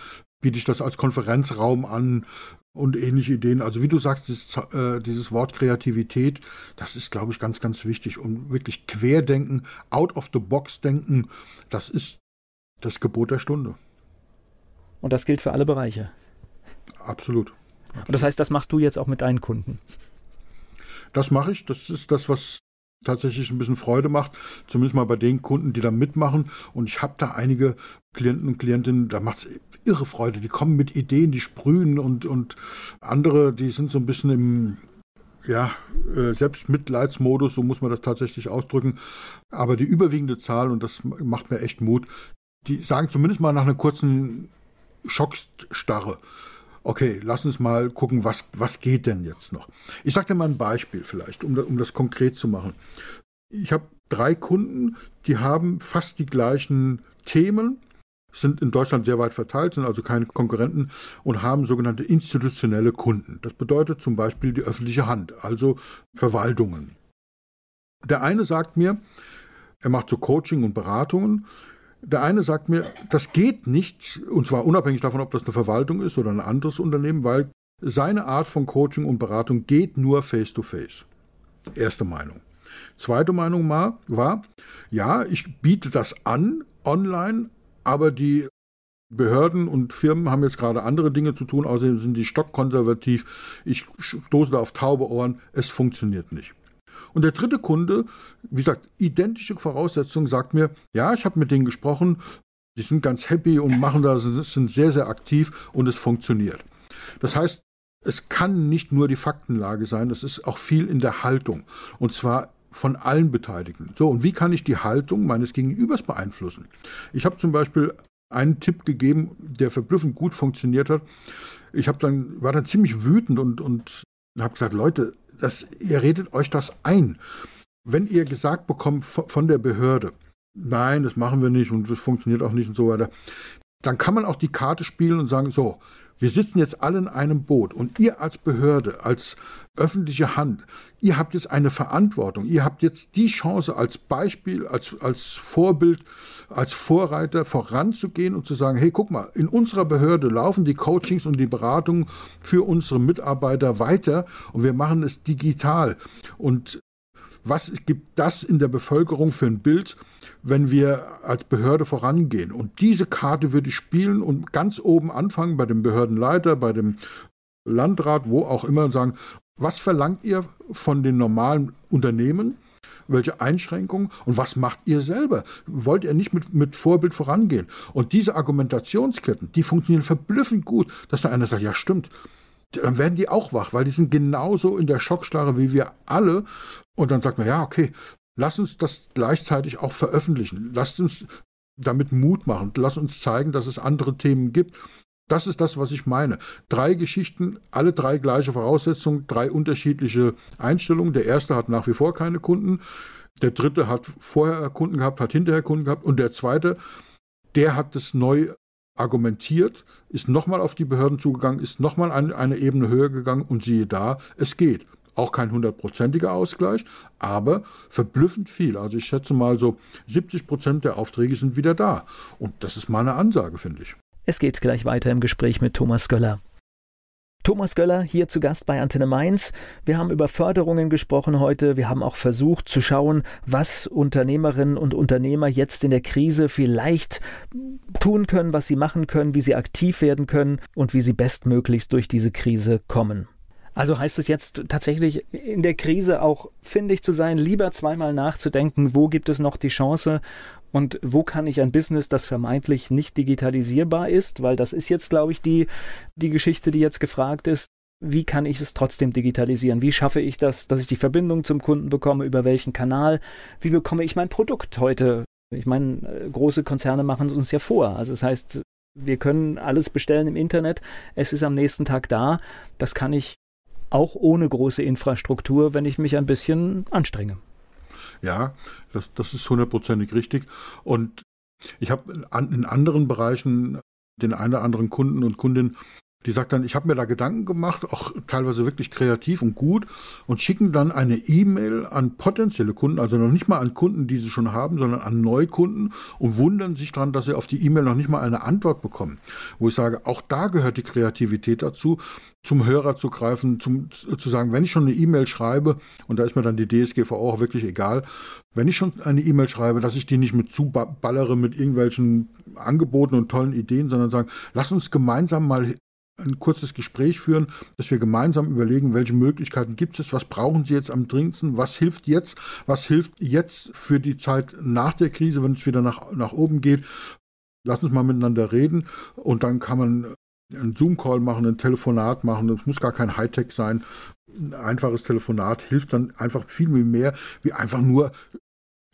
biete ich das als Konferenzraum an und ähnliche Ideen. Also wie du sagst, dieses, äh, dieses Wort Kreativität, das ist, glaube ich, ganz, ganz wichtig. Und wirklich Querdenken, out of the box denken, das ist das Gebot der Stunde. Und das gilt für alle Bereiche. Absolut. Und das heißt, das machst du jetzt auch mit deinen Kunden? Das mache ich. Das ist das, was tatsächlich ein bisschen Freude macht, zumindest mal bei den Kunden, die da mitmachen. Und ich habe da einige Klienten und Klientinnen, da macht es irre Freude. Die kommen mit Ideen, die sprühen und, und andere, die sind so ein bisschen im ja, äh, Selbstmitleidsmodus, so muss man das tatsächlich ausdrücken. Aber die überwiegende Zahl, und das macht mir echt Mut, die sagen zumindest mal nach einer kurzen Schockstarre, okay, lass uns mal gucken, was, was geht denn jetzt noch. Ich sage dir mal ein Beispiel vielleicht, um, um das konkret zu machen. Ich habe drei Kunden, die haben fast die gleichen Themen, sind in Deutschland sehr weit verteilt, sind also keine Konkurrenten und haben sogenannte institutionelle Kunden. Das bedeutet zum Beispiel die öffentliche Hand, also Verwaltungen. Der eine sagt mir, er macht so Coaching und Beratungen der eine sagt mir, das geht nicht, und zwar unabhängig davon, ob das eine Verwaltung ist oder ein anderes Unternehmen, weil seine Art von Coaching und Beratung geht nur face-to-face. -face. Erste Meinung. Zweite Meinung war, ja, ich biete das an online, aber die Behörden und Firmen haben jetzt gerade andere Dinge zu tun, außerdem sind die stockkonservativ. Ich stoße da auf taube Ohren, es funktioniert nicht. Und der dritte Kunde, wie gesagt, identische Voraussetzungen, sagt mir, ja, ich habe mit denen gesprochen, die sind ganz happy und machen das, sind sehr, sehr aktiv und es funktioniert. Das heißt, es kann nicht nur die Faktenlage sein, es ist auch viel in der Haltung. Und zwar von allen Beteiligten. So, und wie kann ich die Haltung meines Gegenübers beeinflussen? Ich habe zum Beispiel einen Tipp gegeben, der verblüffend gut funktioniert hat. Ich dann, war dann ziemlich wütend und, und habe gesagt, Leute, das, ihr redet euch das ein. Wenn ihr gesagt bekommt von der Behörde, nein, das machen wir nicht und das funktioniert auch nicht und so weiter, dann kann man auch die Karte spielen und sagen, so, wir sitzen jetzt alle in einem Boot und ihr als Behörde, als öffentliche Hand, ihr habt jetzt eine Verantwortung, ihr habt jetzt die Chance als Beispiel, als, als Vorbild, als Vorreiter voranzugehen und zu sagen, hey, guck mal, in unserer Behörde laufen die Coachings und die Beratungen für unsere Mitarbeiter weiter und wir machen es digital. Und was gibt das in der Bevölkerung für ein Bild, wenn wir als Behörde vorangehen? Und diese Karte würde ich spielen und ganz oben anfangen bei dem Behördenleiter, bei dem Landrat, wo auch immer und sagen, was verlangt ihr von den normalen Unternehmen? Welche Einschränkungen und was macht ihr selber? Wollt ihr nicht mit, mit Vorbild vorangehen? Und diese Argumentationsketten, die funktionieren verblüffend gut, dass da einer sagt, ja stimmt, dann werden die auch wach, weil die sind genauso in der Schockstarre wie wir alle. Und dann sagt man, ja, okay, lass uns das gleichzeitig auch veröffentlichen. Lasst uns damit Mut machen. Lass uns zeigen, dass es andere Themen gibt. Das ist das, was ich meine. Drei Geschichten, alle drei gleiche Voraussetzungen, drei unterschiedliche Einstellungen. Der erste hat nach wie vor keine Kunden. Der dritte hat vorher Kunden gehabt, hat hinterher Kunden gehabt. Und der zweite, der hat es neu argumentiert, ist nochmal auf die Behörden zugegangen, ist nochmal eine, eine Ebene höher gegangen und siehe da, es geht. Auch kein hundertprozentiger Ausgleich, aber verblüffend viel. Also ich schätze mal so 70 Prozent der Aufträge sind wieder da. Und das ist mal eine Ansage, finde ich. Es geht gleich weiter im Gespräch mit Thomas Göller. Thomas Göller hier zu Gast bei Antenne Mainz. Wir haben über Förderungen gesprochen heute. Wir haben auch versucht zu schauen, was Unternehmerinnen und Unternehmer jetzt in der Krise vielleicht tun können, was sie machen können, wie sie aktiv werden können und wie sie bestmöglichst durch diese Krise kommen. Also heißt es jetzt tatsächlich in der Krise auch findig zu sein, lieber zweimal nachzudenken, wo gibt es noch die Chance und wo kann ich ein Business, das vermeintlich nicht digitalisierbar ist, weil das ist jetzt, glaube ich, die, die Geschichte, die jetzt gefragt ist. Wie kann ich es trotzdem digitalisieren? Wie schaffe ich das, dass ich die Verbindung zum Kunden bekomme? Über welchen Kanal? Wie bekomme ich mein Produkt heute? Ich meine, äh, große Konzerne machen es uns ja vor. Also das heißt, wir können alles bestellen im Internet. Es ist am nächsten Tag da. Das kann ich auch ohne große Infrastruktur, wenn ich mich ein bisschen anstrenge. Ja, das, das ist hundertprozentig richtig. Und ich habe in anderen Bereichen den einen oder anderen Kunden und Kundin, die sagt dann, ich habe mir da Gedanken gemacht, auch teilweise wirklich kreativ und gut, und schicken dann eine E-Mail an potenzielle Kunden, also noch nicht mal an Kunden, die sie schon haben, sondern an Neukunden und wundern sich daran, dass sie auf die E-Mail noch nicht mal eine Antwort bekommen. Wo ich sage, auch da gehört die Kreativität dazu, zum Hörer zu greifen, zum, zu sagen, wenn ich schon eine E-Mail schreibe, und da ist mir dann die DSGVO auch wirklich egal, wenn ich schon eine E-Mail schreibe, dass ich die nicht mit zuballere mit irgendwelchen Angeboten und tollen Ideen, sondern sagen, lass uns gemeinsam mal ein kurzes Gespräch führen, dass wir gemeinsam überlegen, welche Möglichkeiten gibt es, was brauchen Sie jetzt am dringendsten, was hilft jetzt, was hilft jetzt für die Zeit nach der Krise, wenn es wieder nach, nach oben geht. Lass uns mal miteinander reden und dann kann man einen Zoom-Call machen, ein Telefonat machen. Es muss gar kein Hightech sein. Ein einfaches Telefonat hilft dann einfach viel mehr, wie einfach nur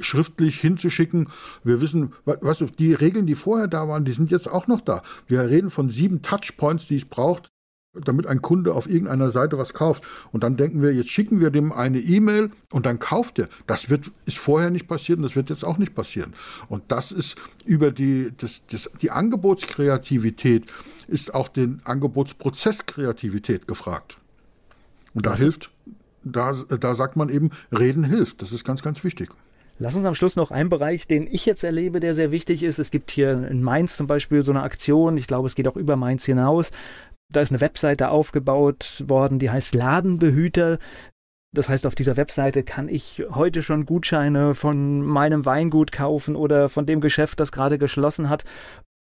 schriftlich hinzuschicken. Wir wissen, was die Regeln, die vorher da waren, die sind jetzt auch noch da. Wir reden von sieben Touchpoints, die es braucht, damit ein Kunde auf irgendeiner Seite was kauft. Und dann denken wir, jetzt schicken wir dem eine E-Mail und dann kauft er. Das wird, ist vorher nicht passiert und das wird jetzt auch nicht passieren. Und das ist über die, das, das, die Angebotskreativität ist auch den Angebotsprozesskreativität gefragt. Und da hilft, da, da sagt man eben, reden hilft. Das ist ganz, ganz wichtig. Lass uns am Schluss noch einen Bereich, den ich jetzt erlebe, der sehr wichtig ist. Es gibt hier in Mainz zum Beispiel so eine Aktion, ich glaube, es geht auch über Mainz hinaus. Da ist eine Webseite aufgebaut worden, die heißt Ladenbehüter. Das heißt, auf dieser Webseite kann ich heute schon Gutscheine von meinem Weingut kaufen oder von dem Geschäft, das gerade geschlossen hat,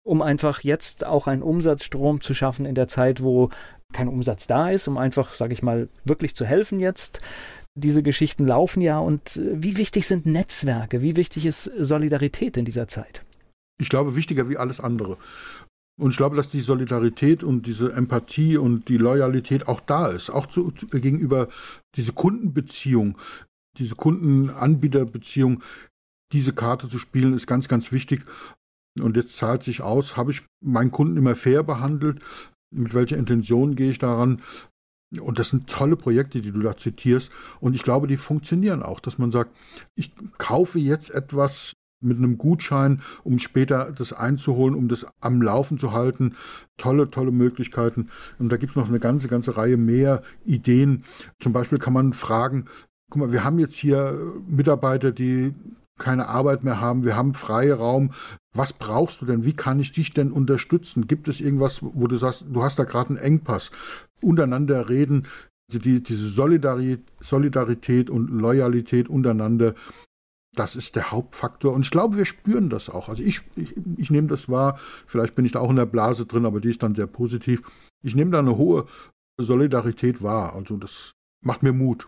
um einfach jetzt auch einen Umsatzstrom zu schaffen in der Zeit, wo kein Umsatz da ist, um einfach, sage ich mal, wirklich zu helfen jetzt diese Geschichten laufen ja. Und äh, wie wichtig sind Netzwerke? Wie wichtig ist Solidarität in dieser Zeit? Ich glaube, wichtiger wie alles andere. Und ich glaube, dass die Solidarität und diese Empathie und die Loyalität auch da ist, auch zu, zu, gegenüber diese Kundenbeziehung, diese Kundenanbieterbeziehung, diese Karte zu spielen, ist ganz, ganz wichtig. Und jetzt zahlt sich aus, habe ich meinen Kunden immer fair behandelt? Mit welcher Intention gehe ich daran? Und das sind tolle Projekte, die du da zitierst. Und ich glaube, die funktionieren auch, dass man sagt, ich kaufe jetzt etwas mit einem Gutschein, um später das einzuholen, um das am Laufen zu halten. Tolle, tolle Möglichkeiten. Und da gibt es noch eine ganze, ganze Reihe mehr Ideen. Zum Beispiel kann man fragen, guck mal, wir haben jetzt hier Mitarbeiter, die keine Arbeit mehr haben, wir haben Freiraum. Was brauchst du denn? Wie kann ich dich denn unterstützen? Gibt es irgendwas, wo du sagst, du hast da gerade einen Engpass? Untereinander reden, die, diese Solidarität, Solidarität und Loyalität untereinander, das ist der Hauptfaktor. Und ich glaube, wir spüren das auch. Also ich, ich, ich nehme das wahr, vielleicht bin ich da auch in der Blase drin, aber die ist dann sehr positiv. Ich nehme da eine hohe Solidarität wahr. Also das macht mir Mut.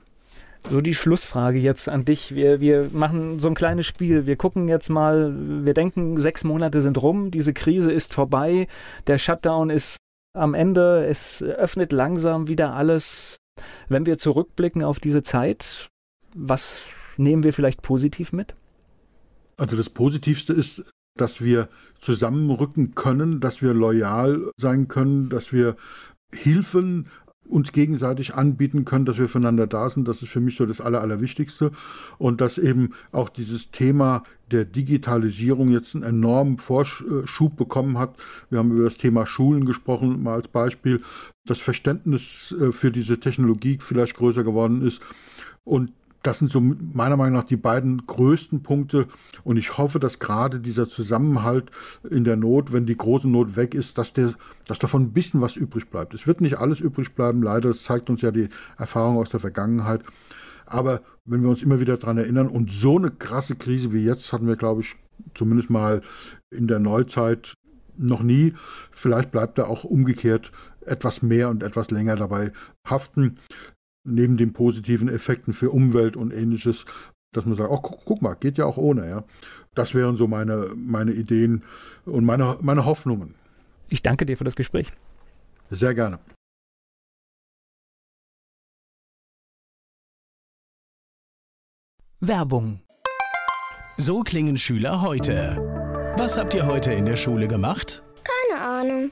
So die Schlussfrage jetzt an dich. Wir, wir machen so ein kleines Spiel. Wir gucken jetzt mal, wir denken, sechs Monate sind rum, diese Krise ist vorbei, der Shutdown ist am Ende, es öffnet langsam wieder alles. Wenn wir zurückblicken auf diese Zeit, was nehmen wir vielleicht positiv mit? Also das Positivste ist, dass wir zusammenrücken können, dass wir loyal sein können, dass wir Hilfen uns gegenseitig anbieten können, dass wir füreinander da sind. Das ist für mich so das Aller, Allerwichtigste. Und dass eben auch dieses Thema der Digitalisierung jetzt einen enormen Vorschub bekommen hat. Wir haben über das Thema Schulen gesprochen, mal als Beispiel. Das Verständnis äh, für diese Technologie vielleicht größer geworden ist. Und das sind so meiner Meinung nach die beiden größten Punkte. Und ich hoffe, dass gerade dieser Zusammenhalt in der Not, wenn die große Not weg ist, dass, der, dass davon ein bisschen was übrig bleibt. Es wird nicht alles übrig bleiben, leider. Das zeigt uns ja die Erfahrung aus der Vergangenheit. Aber wenn wir uns immer wieder daran erinnern, und so eine krasse Krise wie jetzt hatten wir, glaube ich, zumindest mal in der Neuzeit noch nie. Vielleicht bleibt da auch umgekehrt etwas mehr und etwas länger dabei haften neben den positiven Effekten für Umwelt und ähnliches, dass man sagt, oh, guck, guck, mal, geht ja auch ohne. Ja. Das wären so meine, meine Ideen und meine, meine Hoffnungen. Ich danke dir für das Gespräch. Sehr gerne. Werbung. So klingen Schüler heute. Was habt ihr heute in der Schule gemacht? Keine Ahnung.